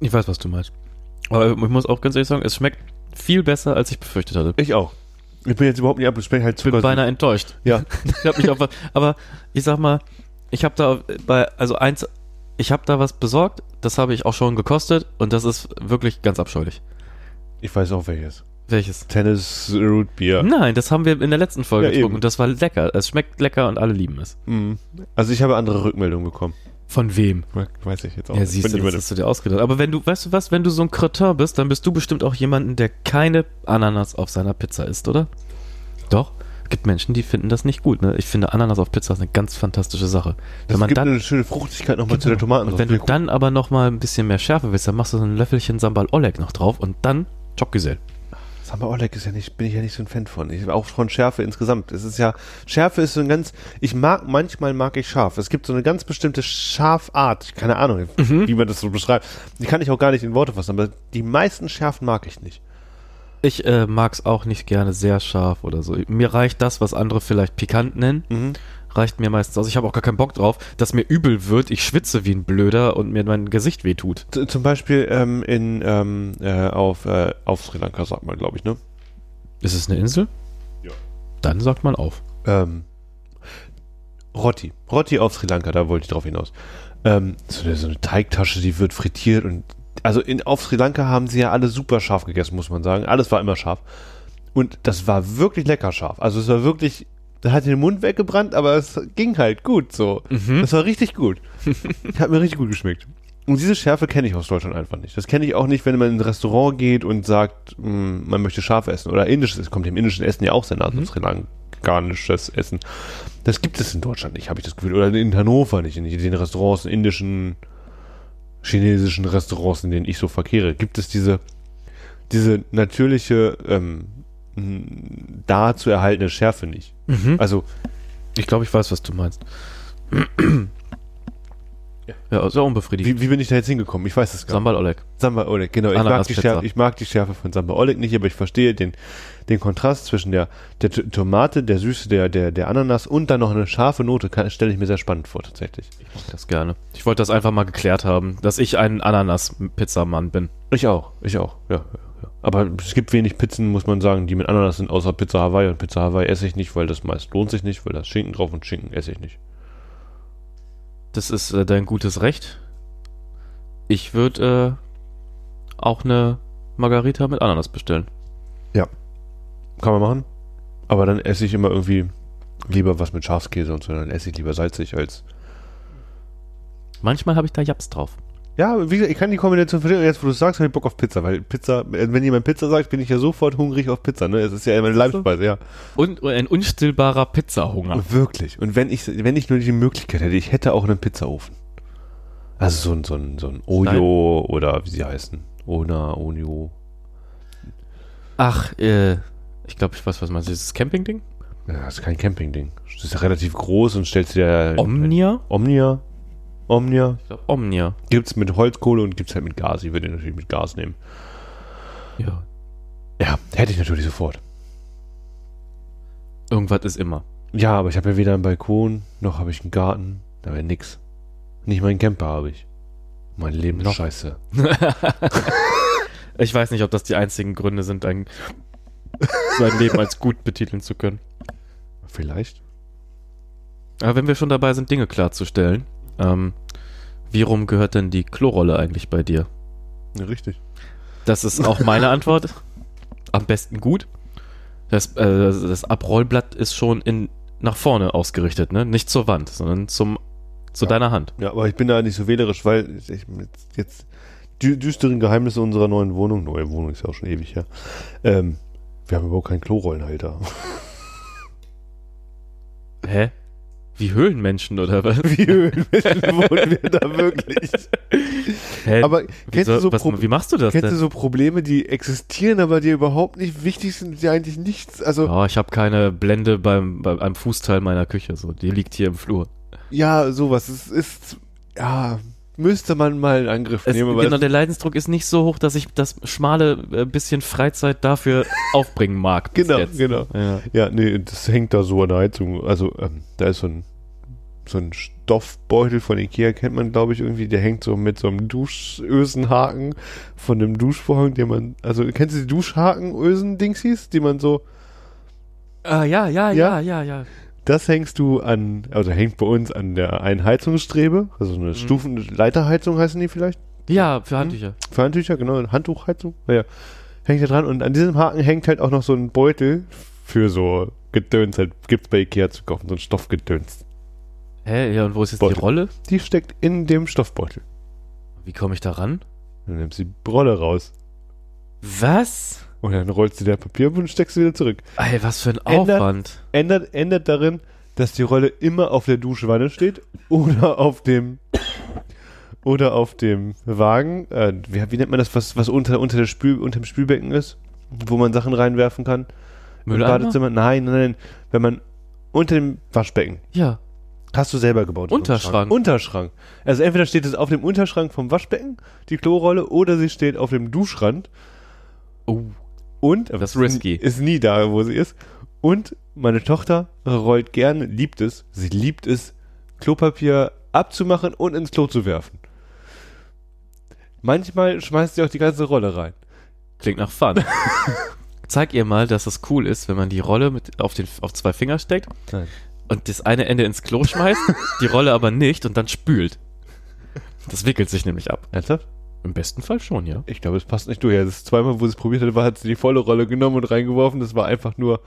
Ich weiß, was du meinst. Aber ich muss auch ganz ehrlich sagen, es schmeckt viel besser, als ich befürchtet hatte. Ich auch. Ich bin jetzt überhaupt nicht ab, ich bin halt Ich bin beinahe enttäuscht. Ja. Ich hab mich auf was, aber ich sag mal, ich habe da bei, also eins, ich habe da was besorgt, das habe ich auch schon gekostet und das ist wirklich ganz abscheulich. Ich weiß auch welches. Welches? Tennis Root Beer. Nein, das haben wir in der letzten Folge Ja, getrunken eben. und das war lecker. Es schmeckt lecker und alle lieben es. Mhm. Also ich habe andere Rückmeldungen bekommen. Von wem? Weiß ich jetzt auch Ja, nicht. siehst du, das hast du dir ausgedacht. Aber wenn du, weißt du was, wenn du so ein Kretin bist, dann bist du bestimmt auch jemanden, der keine Ananas auf seiner Pizza isst, oder? Doch. Es gibt Menschen, die finden das nicht gut. Ne? Ich finde Ananas auf Pizza ist eine ganz fantastische Sache. das wenn man gibt dann, eine schöne Fruchtigkeit nochmal zu der Tomaten. und wenn du dann aber noch mal ein bisschen mehr Schärfe willst, dann machst du so ein Löffelchen Sambal Oleg noch drauf und dann Chokgesell. Samba Oleg ist ja nicht, bin ich ja nicht so ein Fan von. Ich auch von Schärfe insgesamt. Es ist ja, Schärfe ist so ein ganz, ich mag, manchmal mag ich scharf. Es gibt so eine ganz bestimmte Schafart, keine Ahnung, Mhm. wie man das so beschreibt. Die kann ich auch gar nicht in Worte fassen, aber die meisten Schärfen mag ich nicht. Ich äh, mag es auch nicht gerne sehr scharf oder so. Mir reicht das, was andere vielleicht pikant nennen, Mhm. Reicht mir meistens aus. Ich habe auch gar keinen Bock drauf, dass mir übel wird, ich schwitze wie ein Blöder und mir mein Gesicht wehtut. Z- Zum Beispiel ähm, in, ähm, äh, auf, äh, auf Sri Lanka, sagt man, glaube ich, ne? Ist es eine Insel? Ja. Dann sagt man auf. Ähm, Rotti. Rotti auf Sri Lanka, da wollte ich drauf hinaus. Ähm, so, eine, so eine Teigtasche, die wird frittiert und also in, auf Sri Lanka haben sie ja alle super scharf gegessen, muss man sagen. Alles war immer scharf. Und das war wirklich lecker scharf. Also es war wirklich, da hat den Mund weggebrannt, aber es ging halt gut so. Mhm. Das war richtig gut. hat mir richtig gut geschmeckt. Und diese Schärfe kenne ich aus Deutschland einfach nicht. Das kenne ich auch nicht, wenn man in ein Restaurant geht und sagt, mh, man möchte scharf essen. Oder indisches, es kommt dem indischen Essen ja auch sehr nah, Mhm. Sri Lankanisches Essen. Das gibt es in Deutschland nicht, habe ich das Gefühl. Oder in Hannover nicht, in den Restaurants, in indischen, chinesischen Restaurants, in denen ich so verkehre, gibt es diese, diese natürliche, ähm, da zu erhaltene Schärfe nicht. Mhm. Also, Ich glaube, ich weiß, was du meinst. ja, sehr unbefriedigend. wie, wie bin ich da jetzt hingekommen? Ich weiß es gar nicht. Sambal Oleg. Samba Oleg, genau. Ich mag. Schärfe, ich mag die Schärfe von Samba Oleg nicht, aber ich verstehe den, den Kontrast zwischen der, der Tomate, der Süße der, der, der Ananas und dann noch eine scharfe Note, stelle ich mir sehr spannend vor, tatsächlich. Ich mag das gerne. Ich wollte das einfach mal geklärt haben, dass ich ein Ananas-Pizzamann bin. Ich auch, ich auch, ja, ja, ja. Aber es gibt wenig Pizzen, muss man sagen, die mit Ananas sind, außer Pizza Hawaii. Und Pizza Hawaii esse ich nicht, weil das meist lohnt sich nicht, weil da ist Schinken drauf und Schinken esse ich nicht. Das ist äh, dein gutes Recht. Ich würde äh, auch eine Margarita mit Ananas bestellen. Kann man machen. Aber dann esse ich immer irgendwie lieber was mit Schafskäse und so, dann esse ich lieber salzig als Manchmal habe ich da Japs drauf. Ja, wie gesagt, ich kann die Kombination verstehen. Jetzt, wo du sagst, habe ich Bock auf Pizza, weil Pizza, äh, wenn jemand Pizza sagt, bin ich ja sofort hungrig auf Pizza, ne? Es ist ja meine Leibspeise, ja. Und ein unstillbarer Pizzahunger. Wirklich. Und wenn ich, wenn ich nur die Möglichkeit hätte, ich hätte auch einen Pizzaofen. Also so ein, so ein, so ein Ojo oder wie sie heißen. Ona, Onio. Ach, äh, ich glaube, ich weiß, was meinst du. Dieses Camping-Ding? Ja, das ist kein Campingding. Das ist relativ groß und stellst dir. Omnia? Omnia. Omnia. Ich glaube, Omnia. Gibt's mit Holzkohle und gibt's halt mit Gas. Ich würde den natürlich mit Gas nehmen. Ja. Ja, hätte ich natürlich sofort. Irgendwas ist immer. Ja, aber ich habe ja weder einen Balkon, noch habe ich einen Garten. Da wäre nix. Nicht meinen Camper habe ich. Mein Leben ist Noch. scheiße. Ich weiß nicht, ob das die einzigen Gründe sind, ein, sein Leben als gut betiteln zu können. Vielleicht. Aber wenn wir schon dabei sind, Dinge klarzustellen, ähm, wie rum gehört denn die Klorolle eigentlich bei dir? Ja, richtig. Das ist auch meine Antwort. Am besten gut. Das, äh, das Abrollblatt ist schon in, nach vorne ausgerichtet, ne? Nicht zur Wand, sondern zum, zu Ja. deiner Hand. Ja, aber ich bin da nicht so wählerisch, weil ich jetzt dü düsteren Geheimnisse unserer neuen Wohnung, neue Wohnung ist ja auch schon ewig her, ähm, wir haben überhaupt keinen Klorollenhalter. Hä? Wie Höhlenmenschen oder was? Wie Höhlenmenschen wohnen wir da wirklich? Hä? Aber kennst Wieso, du so was, Pro- wie machst du das Kennst du denn? so Probleme, die existieren, aber die überhaupt nicht wichtig sind, die eigentlich nichts, also Oh, ich habe keine Blende beim, beim einem Fußteil meiner Küche, so. Die liegt hier im Flur. ja, sowas. Es ist, ja, müsste man mal in Angriff Es, nehmen. genau, der Leidensdruck ist nicht so hoch, dass ich das schmale äh, bisschen Freizeit dafür aufbringen mag. Genau, jetzt. genau. Ja. Ja, nee, das hängt da so an der Heizung. Also, ähm, da ist so ein so ein Stoffbeutel von Ikea kennt man, glaube ich, irgendwie. Der hängt so mit so einem Duschösenhaken von einem Duschvorhang, den man, also kennst du die Duschhaken-Ösen-Dingsies, die man so, Ah, ja, ja, Ja? ja, ja, das hängst du an, also hängt bei uns an der einen Heizungsstrebe, also eine Stufen, Leiterheizung heißen die vielleicht? Ja, für Handtücher. Für Handtücher, genau, Handtuchheizung. Naja, hängt da dran und an diesem Haken hängt halt auch noch so ein Beutel für so Gedöns, halt gibt's bei Ikea zu kaufen, so ein Stoffgedöns. Hä, ja, und wo ist jetzt Beutel. die Rolle? Die steckt in dem Stoffbeutel. Wie komme ich da ran? Dann nimmst du die Rolle raus Was? und dann rollst du der Papier ab und steckst sie wieder zurück. Ey, was für ein Ändert- Aufwand. Ändert, ändert darin, dass die Rolle immer auf der Duschwanne steht oder auf dem oder auf dem Wagen. Äh, wie, wie nennt man das, was, was unter, unter, der Spül, unter dem Spülbecken ist? Wo man Sachen reinwerfen kann? Im Mülleimer? Badezimmer? Nein, nein, nein. Wenn man unter dem Waschbecken. Ja. Hast du selber gebaut. so einen Unterschrank. Schrank. Unterschrank. Also entweder steht es auf dem Unterschrank vom Waschbecken, die Klorolle, oder sie steht auf dem Duschrand. Oh. Und, Das ist risky. Ist nie da, wo sie ist. Und meine Tochter rollt gerne, liebt es, sie liebt es, Klopapier abzumachen und ins Klo zu werfen. Manchmal schmeißt sie auch die ganze Rolle rein. Klingt nach Fun. Zeig ihr mal, dass es cool ist, wenn man die Rolle mit auf, den, auf zwei Finger steckt Nein. Und das eine Ende ins Klo schmeißt, die Rolle aber nicht und dann spült. Das wickelt sich nämlich ab. Ernsthaft? Im besten Fall schon, ja. Ich glaube, es passt nicht durch. Das ist zweimal, wo sie es probiert hat, war, hat sie die volle Rolle genommen und reingeworfen. Das war einfach nur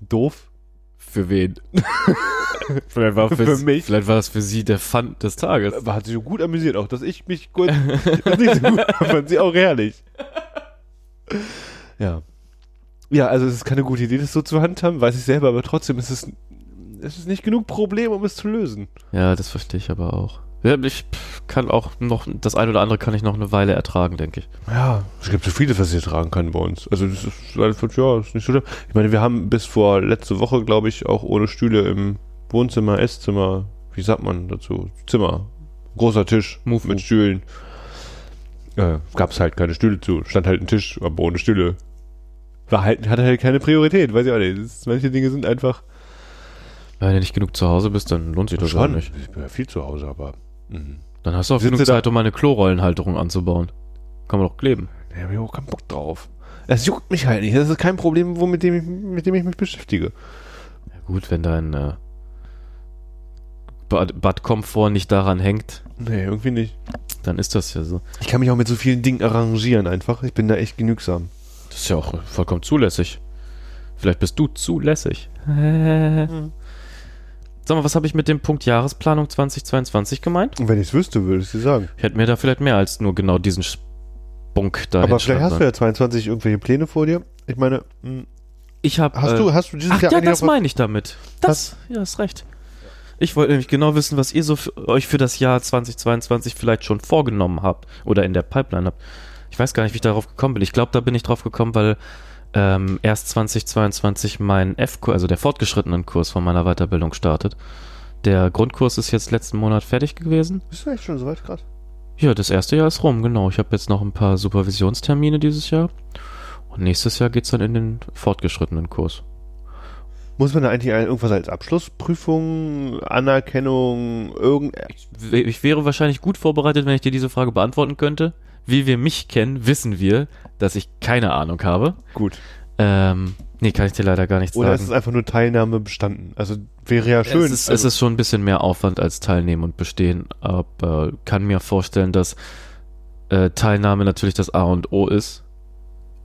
doof. Für wen? vielleicht, war Für mich. vielleicht war das für sie der Fun des Tages. Aber hat sich so gut amüsiert, auch dass ich mich kurz das nicht so gut fand sie auch herrlich. Ja. Ja, also es ist keine gute Idee, das so zu handhaben, weiß ich selber, aber trotzdem ist es, es ist nicht genug Problem, um es zu lösen. Ja, das verstehe ich aber auch. Ja, ich kann auch noch, das eine oder andere kann ich noch eine Weile ertragen, denke ich. Ja, es gibt so vieles, was ich tragen kann bei uns. Also das ist ja, ist nicht so schlimm. Ich meine, wir haben bis vor letzte Woche, glaube ich, auch ohne Stühle im Wohnzimmer, Esszimmer, wie sagt man dazu? Zimmer. Großer Tisch Mufu. mit Stühlen. Äh, Gab es halt keine Stühle zu. Stand halt ein Tisch, aber ohne Stühle. War halt, hatte halt keine Priorität, weiß ich auch nicht. Ist, manche Dinge sind einfach. Wenn du nicht genug zu Hause bist, dann lohnt sich das gar nicht. Ich bin ja viel zu Hause, aber. Mhm. Dann hast du auch Sitze genug Zeit, um eine Klorollenhalterung anzubauen. Kann man doch kleben. Da habe ich auch keinen Bock drauf. Es juckt mich halt nicht. Das ist kein Problem, wo, mit, dem ich, mit dem ich mich beschäftige. Ja gut, wenn dein äh, Bad Badkomfort nicht daran hängt, Nee, irgendwie nicht. dann ist das ja so. Ich kann mich auch mit so vielen Dingen arrangieren einfach. Ich bin da echt genügsam. Das ist ja auch vollkommen zulässig. Vielleicht bist du zulässig. Sag mal, was habe ich mit dem Punkt Jahresplanung 2022 gemeint? Und wenn ich es wüsste, würde ich dir sagen. Ich hätte mir da vielleicht mehr als nur genau diesen Spunk da Aber vielleicht hast du ja 22 irgendwelche Pläne vor dir. Ich meine, mh, Ich habe. hast äh, du, hast du dieses Ach Jahr ja, das meine ich damit. Das, ja, hast recht. Ich wollte nämlich genau wissen, was ihr so für, euch für das Jahr 2022 vielleicht schon vorgenommen habt oder in der Pipeline habt. Ich weiß gar nicht, wie ich darauf gekommen bin. Ich glaube, da bin ich drauf gekommen, weil ähm, erst 2022 mein F-Kurs, also der fortgeschrittenen Kurs von meiner Weiterbildung startet. Der Grundkurs ist jetzt letzten Monat fertig gewesen. Bist du echt schon so weit gerade? Ja, das erste Jahr ist rum, genau. Ich habe jetzt noch ein paar Supervisionstermine dieses Jahr. Und nächstes Jahr geht's dann in den fortgeschrittenen Kurs. Muss man da eigentlich irgendwas als Abschlussprüfung, Anerkennung, irgend. W- Ich wäre wahrscheinlich gut vorbereitet, wenn ich dir diese Frage beantworten könnte. Wie wir mich kennen, wissen wir, dass ich keine Ahnung habe. Gut. Ähm, nee, kann ich dir leider gar nichts Oder ist es sagen. einfach nur Teilnahme bestanden? Also wäre ja schön. Es ist, es also, ist schon ein bisschen mehr Aufwand als Teilnehmen und Bestehen, aber kann mir vorstellen, dass äh, Teilnahme natürlich das A und O ist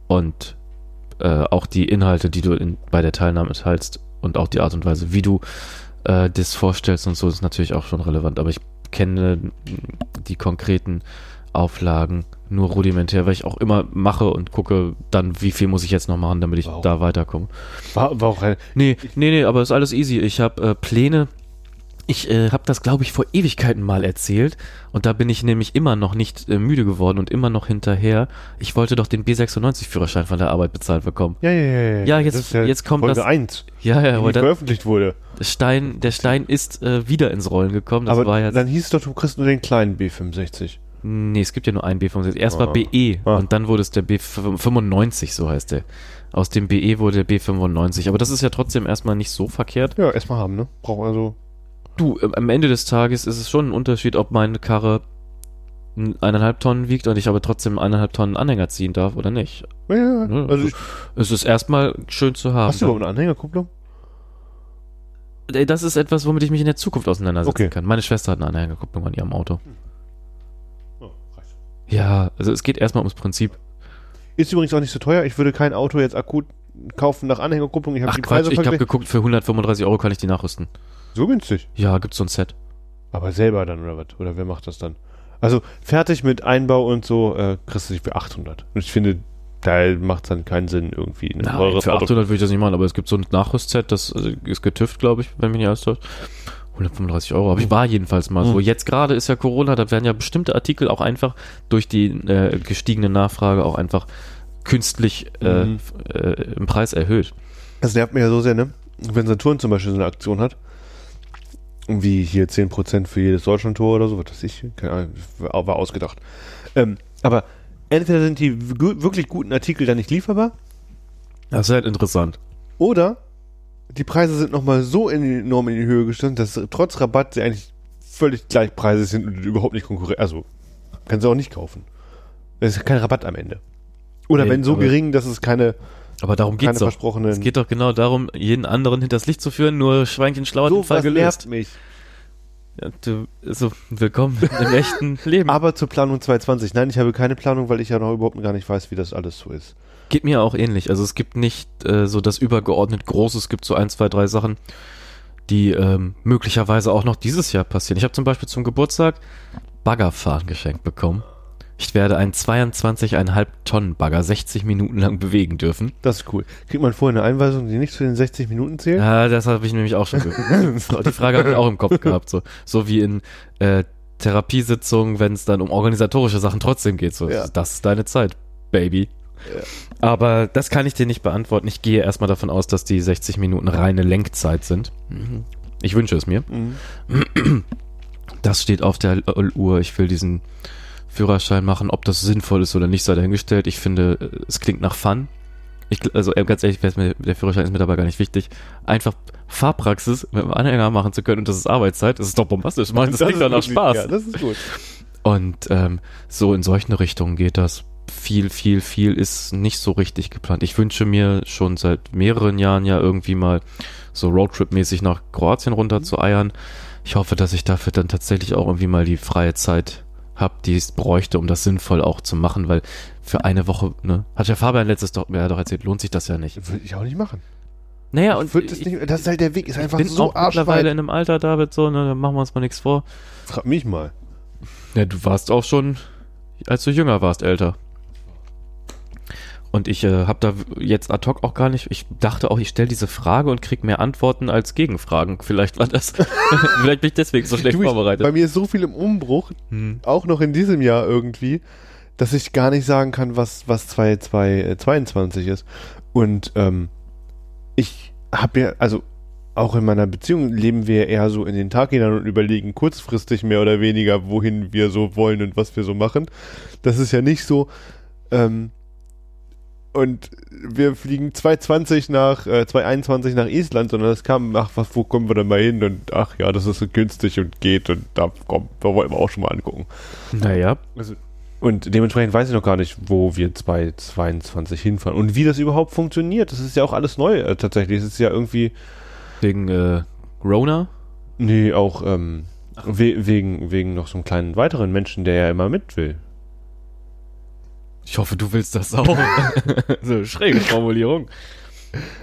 und äh, auch die Inhalte, die du in, bei der Teilnahme teilst und auch die Art und Weise, wie du äh, das vorstellst und so, ist natürlich auch schon relevant. Aber ich kenne die konkreten Auflagen nur rudimentär, weil ich auch immer mache und gucke dann, wie viel muss ich jetzt noch machen, damit ich Wow. da weiterkomme. war, war auch ein, Nee, nee, nee, aber ist alles easy. Ich habe äh, Pläne. Ich äh, habe das, glaube ich, vor Ewigkeiten mal erzählt. Und da bin ich nämlich immer noch nicht äh, müde geworden und immer noch hinterher. Ich wollte doch den B96-Führerschein von der Arbeit bezahlt bekommen. ja, ja, ja, Ja, jetzt- das ist ja jetzt kommt Folge das- 1, Ja, ja, die der veröffentlicht wurde. Stein, der Stein ist äh, wieder ins Rollen gekommen. Das Aber war jetzt. dann hieß es doch, du kriegst nur den kleinen B65. Nee, es gibt ja nur einen B65. Erst Ah. war BE Ah. und dann wurde es der B95, so heißt der. Aus dem BE wurde der B95. Aber das ist ja trotzdem erstmal nicht so verkehrt. Ja, erstmal haben, ne? Braucht also. Du, äh, am Ende des Tages ist es schon ein Unterschied, ob meine Karre eineinhalb Tonnen wiegt und ich aber trotzdem eineinhalb Tonnen Anhänger ziehen darf oder nicht. Ja, ja. Ne? Also ich, Es ist erstmal schön zu haben. hast du überhaupt eine Anhängerkupplung? Äh, Das ist etwas, womit ich mich in der Zukunft auseinandersetzen Okay. kann. Meine Schwester hat eine Anhängerkupplung an ihrem Auto. Ja, also es geht erstmal ums Prinzip. Ist übrigens auch nicht so teuer. Ich würde kein Auto jetzt akut kaufen nach Anhängerkupplung. Ich habe die Quatsch, Preise ich habe verglichen. geguckt, für 135 Euro kann ich die nachrüsten. So günstig. Ja, gibt's so ein Set. Aber selber dann oder was? Oder wer macht das dann? Also fertig mit Einbau und so äh, kriegst du dich für 800. Und ich finde, da macht es dann keinen Sinn irgendwie. Ein Nein, für Auto. 800 würde ich das nicht machen, aber es gibt so ein Nachrüstset, das also, ist getüft, glaube ich, wenn mich nicht alles täuscht. 135 Euro, aber ich war jedenfalls mal so. Mhm. Jetzt gerade ist ja Corona, da werden ja bestimmte Artikel auch einfach durch die äh, gestiegene Nachfrage auch einfach künstlich äh, Mhm. äh, im Preis erhöht. Das nervt mich ja so sehr, ne? Wenn Saturn zum Beispiel so eine Aktion hat, wie hier 10% für jedes Deutschlandtor oder so, was weiß ich, keine Ahnung, war ausgedacht. Ähm, aber entweder sind die wirklich guten Artikel dann nicht lieferbar, Das ist halt interessant. oder die Preise sind nochmal so enorm in die Höhe gestiegen, dass trotz Rabatt sie eigentlich völlig gleichpreisig sind und überhaupt nicht konkurrieren. Also, kannst du auch nicht kaufen. Es ist kein Rabatt am Ende. Oder Nee, wenn so gering, dass es keine, Aber darum keine geht's doch. Es geht doch genau darum, jeden anderen hinters Licht zu führen, nur Schweinchen schlau hat den so Fall gelöst. mich. Ja, du, so, willkommen im echten Leben. Aber zur Planung 2020. Nein, ich habe keine Planung, weil ich ja noch überhaupt gar nicht weiß, wie das alles so ist. Geht mir auch ähnlich. Also es gibt nicht äh, so das übergeordnet Große. Es gibt so ein, zwei, drei Sachen, die ähm, möglicherweise auch noch dieses Jahr passieren. Ich habe zum Beispiel zum Geburtstag Baggerfahren geschenkt bekommen. Ich werde einen 22,5 Tonnen Bagger 60 Minuten lang bewegen dürfen. Das ist cool. Kriegt man vorher eine Einweisung, die nicht zu den 60 Minuten zählt? Ja, das habe ich nämlich auch schon gehört. Die Frage habe ich auch im Kopf gehabt. So, so wie in äh, Therapiesitzungen, wenn es dann um organisatorische Sachen trotzdem geht. So, Ja. das ist deine Zeit, Baby. Aber das kann ich dir nicht beantworten. Ich gehe erstmal davon aus, dass die 60 Minuten reine Lenkzeit sind. Ich wünsche es mir. Mhm. Das steht auf der Uhr. Ich will diesen Führerschein machen. Ob das sinnvoll ist oder nicht, sei dahingestellt. Ich finde, äh, es klingt nach Fun. Ich, also äh, ganz ehrlich, der Führerschein ist mir dabei gar nicht wichtig. Einfach Fahrpraxis mit einem Anhänger machen zu können und das ist Arbeitszeit, das ist doch bombastisch. Mann, das, klingt ist doch nach Spaß. Ja, das ist gut. Und ähm, so in solchen Richtungen geht das. Viel, viel, viel ist nicht so richtig geplant. Ich wünsche mir schon seit mehreren Jahren ja irgendwie mal so Roadtrip-mäßig nach Kroatien runter zu eiern. Ich hoffe, dass ich dafür dann tatsächlich auch irgendwie mal die freie Zeit habe, die es bräuchte, um das sinnvoll auch zu machen, weil für eine Woche, ne, hat ja Fabian letztes doch, ja, doch erzählt, lohnt sich das ja nicht. Würde ich auch nicht machen. Naja, und ich, nicht, das ist halt der Weg, ist einfach bin so auch mittlerweile arschweit. in einem Alter, David, so, ne, da machen wir uns mal nichts vor. Frag mich mal. Ja, du warst auch schon, als du jünger warst, älter. Und ich äh, habe da jetzt ad hoc auch gar nicht, ich dachte auch, ich stelle diese Frage und krieg mehr Antworten als Gegenfragen. Vielleicht war das, vielleicht bin ich deswegen so schlecht Du, ich, vorbereitet. bei mir ist so viel im Umbruch, Hm. auch noch in diesem Jahr irgendwie, dass ich gar nicht sagen kann, was, was 2022 ist. Und ähm, ich habe ja, also auch in meiner Beziehung leben wir eher so in den Tag hinein und überlegen kurzfristig mehr oder weniger, wohin wir so wollen und was wir so machen. Das ist ja nicht so. Ähm, und wir fliegen 220 nach, äh, 221 nach Island, sondern es kam, ach, was, wo kommen wir denn mal hin? Und ach ja, das ist so günstig und geht und da komm, da wollten wir auch schon mal angucken. Naja, Und dementsprechend weiß ich noch gar nicht, wo wir 2022 hinfahren und wie das überhaupt funktioniert. Das ist ja auch alles neu äh, tatsächlich. Es ist ja irgendwie, wegen äh, Rona. nee, auch ähm, we wegen, wegen noch so einem kleinen weiteren Menschen, der ja immer mit will. Ich hoffe, du willst das auch. so, schräge Formulierung.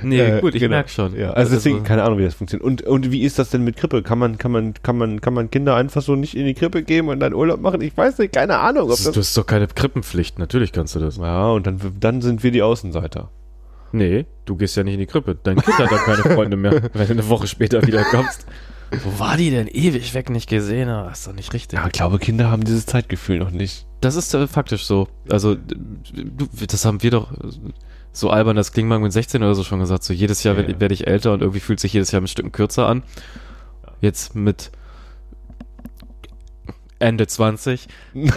Nee, Äh, gut, ich genau. merk schon. Ja, also deswegen, keine Ahnung, wie das funktioniert. Und, und wie ist das denn mit Krippe? Kann man, kann man, kann man, kann man Kinder einfach so nicht in die Krippe geben und dann Urlaub machen? Ich weiß nicht, keine Ahnung. Ob das, du hast doch keine Krippenpflicht, natürlich kannst du das. ja, und dann, dann sind wir die Außenseiter. Nee, du gehst ja nicht in die Krippe. Dein Kind hat dann keine Freunde mehr, wenn du eine Woche später wieder kommst. Wo war die denn? Ewig weg nicht gesehen. Ah, ist doch nicht richtig. Ja, ich glaube, Kinder haben dieses Zeitgefühl noch nicht. Das ist äh, faktisch so. Also, das haben wir doch so albern, das Klingmann mit 16 oder so schon gesagt. So jedes Jahr Ja, werde ja. werd ich älter und irgendwie fühlt sich jedes Jahr ein Stück kürzer an. Jetzt mit Ende 20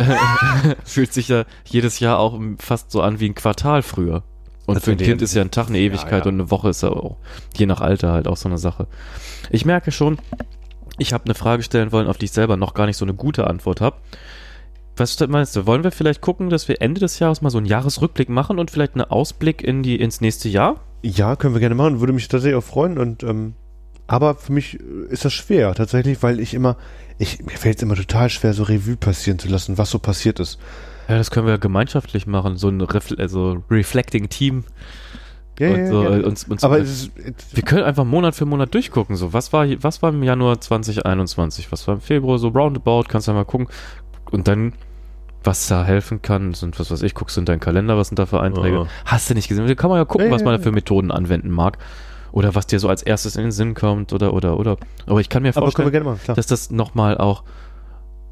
fühlt sich ja jedes Jahr auch fast so an wie ein Quartal früher. Und Das für ein Kind ja- ist ja ein Tag eine Ewigkeit ja. und eine Woche ist ja auch, je nach Alter halt auch so eine Sache. Ich merke schon, Ich habe eine Frage stellen wollen, auf die ich selber noch gar nicht so eine gute Antwort habe. Was meinst du? Wollen wir vielleicht gucken, dass wir Ende des Jahres mal so einen Jahresrückblick machen und vielleicht einen Ausblick in die, ins nächste Jahr? Ja, können wir gerne machen. Würde mich tatsächlich auch freuen. Und ähm, aber für mich ist das schwer tatsächlich, weil ich immer, ich mir fällt es immer total schwer, so Revue passieren zu lassen, was so passiert ist. Ja, das können wir gemeinschaftlich machen, so ein Refle also Reflecting Team. Ja, und ja, so, ja. äh, uns, uns aber äh, ist, wir können einfach Monat für Monat durchgucken. So, was war, was war im Januar 2021? Was war im Februar? So roundabout, kannst du ja mal gucken. Und dann, was da helfen kann, sind, was weiß ich, guckst du in deinen Kalender, was sind da für Einträge? Ja. Hast du nicht gesehen? Da kann man ja gucken, Ja, was ja, man da ja. für Methoden anwenden mag. Oder was dir so als erstes in den Sinn kommt, oder, oder, oder. Aber ich kann mir vorstellen, dass das nochmal auch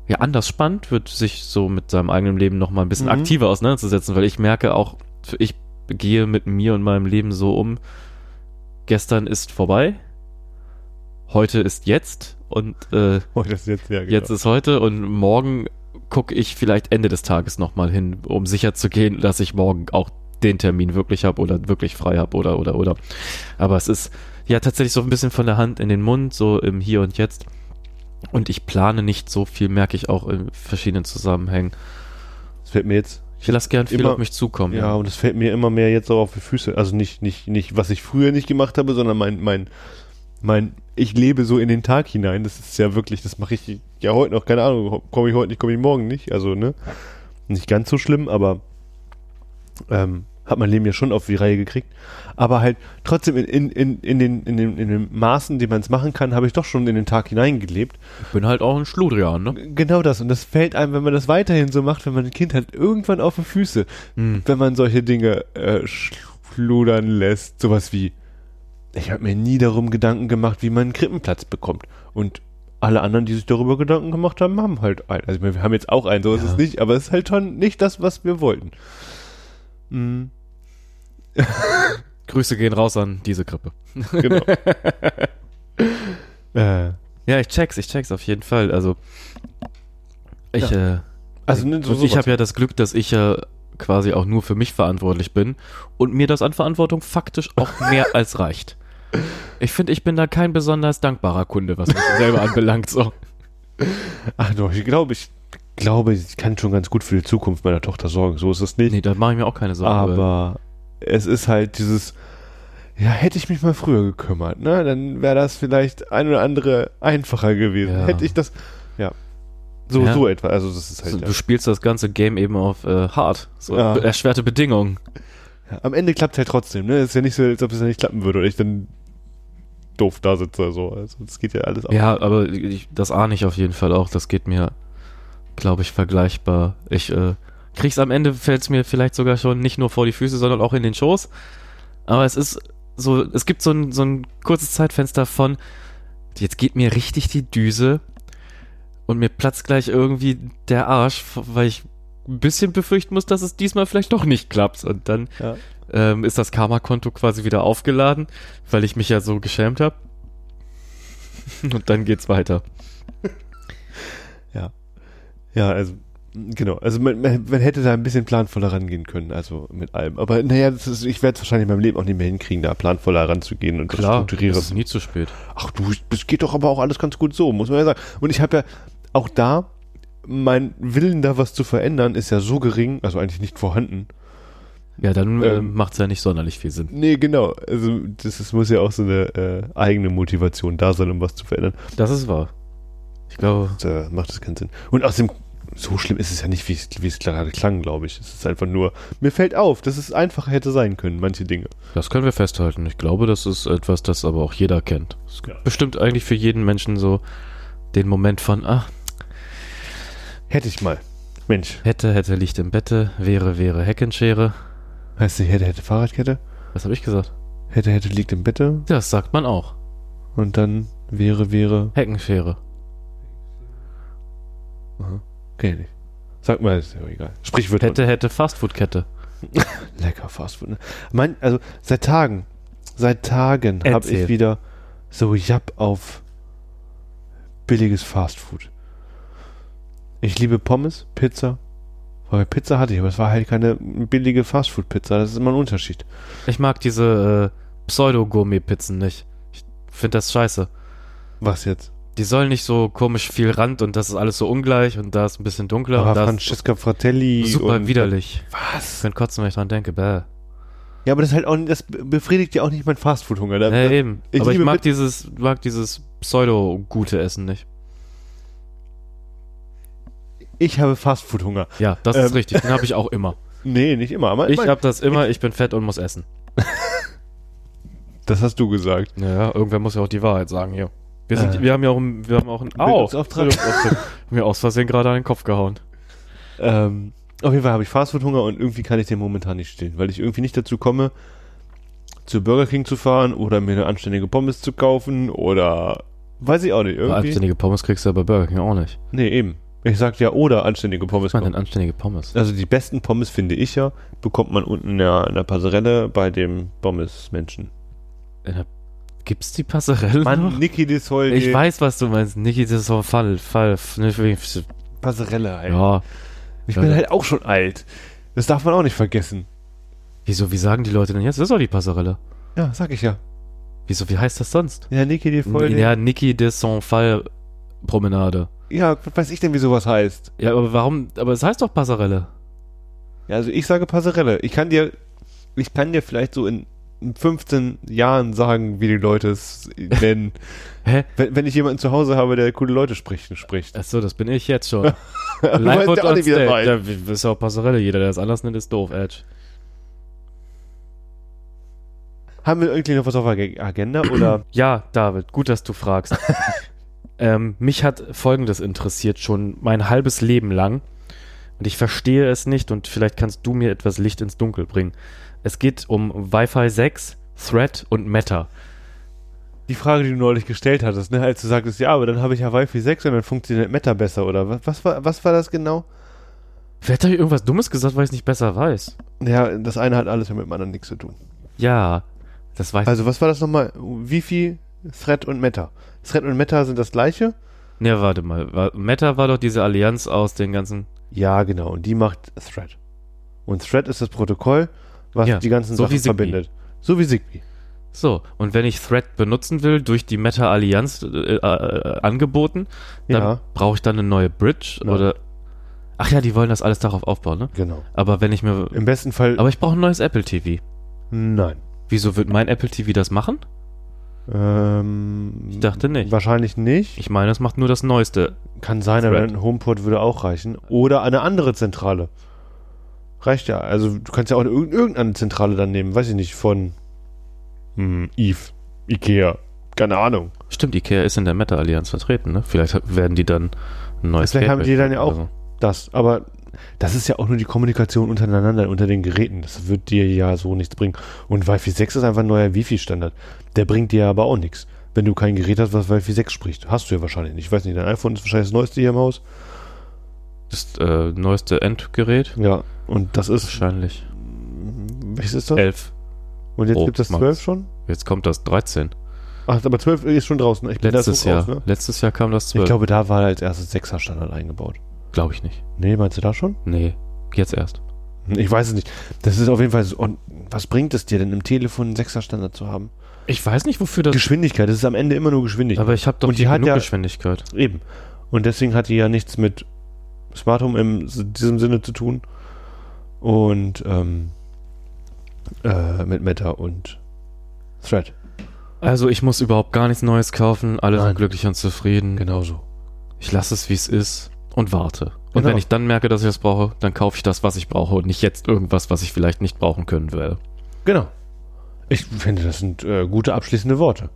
ja, anders spannend wird, sich so mit seinem eigenen Leben nochmal ein bisschen Mhm. aktiver auseinanderzusetzen, weil ich merke auch, ich gehe mit mir und meinem Leben so um, gestern ist vorbei, heute ist jetzt und äh, das ist jetzt, ja, genau. jetzt ist heute und morgen gucke ich vielleicht Ende des Tages nochmal hin, um sicher zu gehen, dass ich morgen auch den Termin wirklich habe oder wirklich frei habe oder oder oder. Aber es ist ja tatsächlich so ein bisschen von der Hand in den Mund, so im Hier und Jetzt. Und ich plane nicht so viel, merke ich auch in verschiedenen Zusammenhängen. Das fällt mir jetzt. Ich lasse gern viel Immer- auf mich zukommen. Ja, und es fällt mir immer mehr jetzt auch auf die Füße. Also nicht, nicht, nicht, was ich früher nicht gemacht habe, sondern mein, mein, mein, ich lebe so in den Tag hinein. Das ist ja wirklich, das mache ich ja heute noch, keine Ahnung, komme ich heute nicht, komme ich morgen nicht. Also, ne? Nicht ganz so schlimm, aber ähm, hat mein Leben ja schon auf die Reihe gekriegt. Aber halt trotzdem in, in, in, in, den, in, den, in den Maßen, die man es machen kann, habe ich doch schon in den Tag hineingelebt. Ich bin halt auch ein Schludrian, ne? Genau das. Und das fällt einem, wenn man das weiterhin so macht, wenn man ein Kind hat, irgendwann auf die Füße Hm. wenn man solche Dinge äh, schludern lässt, sowas wie, ich habe mir nie darum Gedanken gemacht, wie man einen Krippenplatz bekommt. Und alle anderen, die sich darüber Gedanken gemacht haben, haben halt einen. Also wir haben jetzt auch einen, so ist Ja. es nicht, aber es ist halt schon nicht das, was wir wollten. Mhm, Grüße gehen raus an diese Grippe. genau. äh, Ja, ich check's, ich check's auf jeden Fall. Also ich, äh, also ne, so, ich habe ja das Glück, dass ich ja quasi auch nur für mich verantwortlich bin und mir das an Verantwortung faktisch auch mehr als reicht. Ich finde, ich bin da kein besonders dankbarer Kunde, was mich selber anbelangt. So. Ach doch, ich glaube, ich glaube, ich kann schon ganz gut für die Zukunft meiner Tochter sorgen. So ist es nicht. Nee, da mache ich mir auch keine Sorgen. aber es ist halt dieses, ja, hätte ich mich mal früher gekümmert, ne, dann wäre das vielleicht ein oder andere einfacher gewesen. Ja. Hätte ich das, ja, so, Ja. so etwa, also das ist Also, halt, du spielst das ganze Game eben auf äh, hart, so Ja. erschwerte Bedingungen. ja. am Ende klappt halt trotzdem, ne, ist ja nicht so, als ob es ja nicht klappen würde oder ich dann doof da sitze, so, also das geht ja alles auch. Ja, aber ich, das ahne ich auf jeden Fall auch. Das geht mir, glaube ich, vergleichbar. Ich äh, krieg's am Ende, fällt's mir vielleicht sogar schon nicht nur vor die Füße, sondern auch in den Schoß. Aber es ist so, es gibt so ein, so ein kurzes Zeitfenster von, jetzt geht mir richtig die Düse und mir platzt gleich irgendwie der Arsch, weil ich ein bisschen befürchten muss, dass es diesmal vielleicht doch nicht klappt. Und dann Ja. ähm, ist das Karma-Konto quasi wieder aufgeladen, weil ich mich ja so geschämt habe. Und dann geht's weiter. Ja, also, genau. Also man, man, hätte da ein bisschen planvoller rangehen können, also mit allem. Aber naja, das ist, ich werde es wahrscheinlich in meinem Leben auch nicht mehr hinkriegen, da planvoller ranzugehen und das Klar, strukturieren. es ist nie zu spät. Ach du, das geht doch aber auch alles ganz gut so, muss man ja sagen. Und ich habe ja auch da, mein Willen da was zu verändern, ist ja so gering, also eigentlich nicht vorhanden. Ja, dann äh, Ähm, macht's ja nicht sonderlich viel Sinn. Nee, genau. Also das, ist, muss ja auch so eine äh, eigene Motivation da sein, um was zu verändern. Das ist wahr. Ich glaube, Da macht das keinen Sinn. Und außerdem, so schlimm ist es ja nicht, wie es, wie es gerade klang, glaube ich. Es ist einfach nur, mir fällt auf, dass es einfacher hätte sein können, manche Dinge. das können wir festhalten. Ich glaube, das ist etwas, das aber auch jeder kennt. Es gibt Ja. bestimmt eigentlich für jeden Menschen so den Moment von, ach, Hätte ich mal. Mensch, hätte, hätte, liegt im Bette, wäre, wäre, Heckenschere. heißt nicht hätte, hätte Fahrradkette? Was habe ich gesagt? Hätte, hätte liegt im Bette Das sagt man auch. und dann wäre, wäre. Heckenschere. Aha. Kenn ich nicht. Sag mal, ist ja egal. Sprichwörter. Hätte, hätte, Fastfood-Kette. Lecker Fastfood. Ne? Mein, also seit Tagen, seit Tagen habe ich wieder so Japp auf billiges Fastfood. Ich liebe Pommes, Pizza. Weil Pizza hatte ich, aber es war halt keine billige Fastfood-Pizza. Das ist immer ein Unterschied. Ich mag diese äh, Pseudo-Gourmet-Pizzen nicht. Ich finde das scheiße. Was jetzt? Die sollen nicht so komisch viel Rand und das ist alles so ungleich und da ist ein bisschen dunkler Aber und da Francesca Fratelli. super widerlich. Was? Ich kann kotzen, wenn ich dran denke. Bäh. Ja, aber das halt auch, das befriedigt ja auch nicht mein Fastfood-Hunger. Ja, da- eben. ich Aber ich mag dieses, mag dieses pseudo-gute Essen nicht. Ich habe Fastfood-Hunger. Ja, das Ähm. ist richtig. Den habe ich auch immer. Nee, nicht immer. Aber Ich mein- habe das immer, ich bin fett und muss essen. das hast du gesagt. Ja, irgendwer muss ja auch die Wahrheit sagen hier. Wir, sind, Äh. wir haben ja auch, ein- wir haben auch einen Au, Bildungsauftrag. mir aus Versehen gerade an den Kopf gehauen. Ähm, auf jeden Fall habe ich Fastfood-Hunger und irgendwie kann ich den momentan nicht stillen, weil ich irgendwie nicht dazu komme, zu Burger King zu fahren oder mir eine anständige Pommes zu kaufen oder weiß ich auch nicht. Aber Irgendwie. anständige Pommes kriegst du ja bei Burger King auch nicht. Nee, eben. Ich sag ja oder anständige Pommes. Was denn anständige Pommes? Also die besten Pommes finde ich ja, bekommt man unten in der, in der Passerelle bei dem Pommes-Menschen. Äh, Gibt's die Passerelle noch? Mann, Niki de Sol, Ich weiß, was du meinst. Niki, das ist so ein Fall. Fall. Passerelle halt. Ja. Ich Ja, bin halt auch schon alt. Das darf man auch nicht vergessen. Wieso, wie sagen die Leute denn jetzt? Das ist doch die Passerelle. Ja, sag ich ja. Wieso, wie heißt das sonst? Ja, Niki de Sol. Ja, Niki de Saint-Fall Promenade. ja, was weiß ich denn, wie sowas heißt? Ja, aber warum? Aber es heißt doch Passerelle. Ja, also ich sage Passerelle. Ich kann dir, ich kann dir vielleicht so in 15 Jahren sagen, wie die Leute es nennen. Hä? wenn, wenn ich jemanden zu Hause habe, der coole Leute spricht, spricht. Achso, das bin ich jetzt schon. Live und on stage. wie- ist ja auch Passerelle. Jeder, der das anders nennt, ist doof, Edge. Haben wir irgendwie noch was auf der Agenda oder? Ja, David, gut, dass du fragst. ähm, mich hat Folgendes interessiert, schon mein halbes Leben lang. Und ich verstehe es nicht und vielleicht kannst du mir etwas Licht ins Dunkel bringen. Es geht um Wi-Fi 6, Thread und Meta. Die Frage, die du neulich gestellt hattest, ne, als du sagtest, ja, aber dann habe ich ja Wi-Fi 6 und dann funktioniert Meta besser, oder was, was, war, was war das genau? Vielleicht habe ich irgendwas Dummes gesagt, weil ich es nicht besser weiß. Ja, das eine hat alles mit dem anderen nichts zu tun. Ja, das weiß Also, was war das nochmal? Wifi, Thread und Meta. Thread und Meta sind das gleiche? Ne, warte mal. Meta war doch diese Allianz aus den ganzen. Ja, genau. Und die macht Thread. Und Thread ist das Protokoll, was Ja, die ganzen so Sachen verbindet. So wie Zigbee. So, und wenn ich Thread benutzen will, durch die Meta-Allianz äh, äh, angeboten, dann Ja, brauche ich dann eine neue Bridge Ja. oder. Ach ja, die wollen das alles darauf aufbauen, ne? genau. Aber wenn ich mir. Im besten Fall. Aber ich brauche ein neues Apple TV. nein. Wieso wird mein Apple TV das machen? Ähm, Ich dachte nicht. Wahrscheinlich nicht. Ich meine, es macht nur das Neueste. Kann sein, aber Thread. ein HomePod würde auch reichen. Oder eine andere Zentrale. Reicht ja. Also du kannst ja auch irg- irgendeine Zentrale dann nehmen. Weiß ich nicht, von hm, Eve, Ikea. Keine Ahnung. Stimmt, Ikea ist in der Meta-Allianz vertreten, ne? Vielleicht werden die dann ein neues Vielleicht haben die dann ja auch- Das. Aber das ist ja auch nur die Kommunikation untereinander, unter den Geräten. Das wird dir ja so nichts bringen. Und Wi-Fi 6 ist einfach ein neuer Wi-Fi-Standard. Der bringt dir aber auch nichts. Wenn du kein Gerät hast, was Wi-Fi 6 spricht. Hast du ja wahrscheinlich nicht. Ich weiß nicht, dein iPhone ist wahrscheinlich das neueste hier im Haus. Das äh, neueste Endgerät? Ja. Und das ist. Wahrscheinlich. Welches ist das? 11. Und jetzt Pro gibt es Max. 12 schon? Jetzt kommt das 13. Ach, aber 12 ist schon draußen. Ich bin Letztes Jahr. raus, ne? Letztes Jahr kam das 12. Ich glaube, da war als erstes 6er Standard eingebaut. Glaube ich nicht. Nee, meinst du da schon? Nee, jetzt erst. Ich weiß es nicht. Das ist auf jeden Fall so. Und was bringt es dir denn im Telefon einen 6er Standard zu haben? Ich weiß nicht, wofür das. Geschwindigkeit, das ist am Ende immer nur Geschwindigkeit. Aber ich habe doch Und die hat ja- Geschwindigkeit. Eben. Und deswegen hat die ja nichts mit Smart Home in diesem Sinne zu tun. Und ähm, äh, mit Meta und Thread. Also ich muss überhaupt gar nichts Neues kaufen. Alle Nein. sind glücklich und zufrieden. Genauso. Ich lasse es, wie es ist und warte. Und Genau. wenn ich dann merke, dass ich das brauche, dann kaufe ich das, was ich brauche und nicht jetzt irgendwas, was ich vielleicht nicht brauchen können werde. Genau. Ich finde, das sind äh, gute abschließende Worte.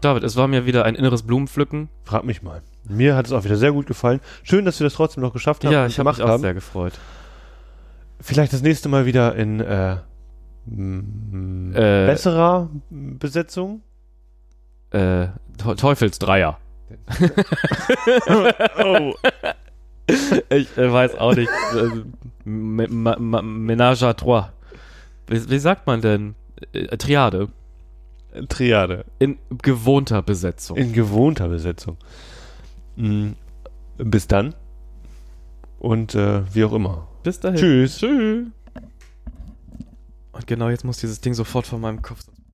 David, es war mir wieder ein inneres Blumenpflücken. Frag mich mal. Mir hat es auch wieder sehr gut gefallen. Schön, dass wir das trotzdem noch geschafft haben Ja, ich habe mich auch haben. sehr gefreut. Vielleicht das nächste Mal wieder in äh, Äh, besserer Besetzung. Äh, Te- Teufelsdreier. Oh. Ich äh, weiß auch nicht. Äh, Me- Ma- Ma- Ménage à trois. Wie, wie sagt man denn? Äh, Triade. Triade. In gewohnter Besetzung. In gewohnter Besetzung. Mm, Bis dann. Und äh, wie auch immer. Bis dahin. Tschüss. Tschüss. Und genau jetzt muss dieses Ding sofort von meinem Kopf.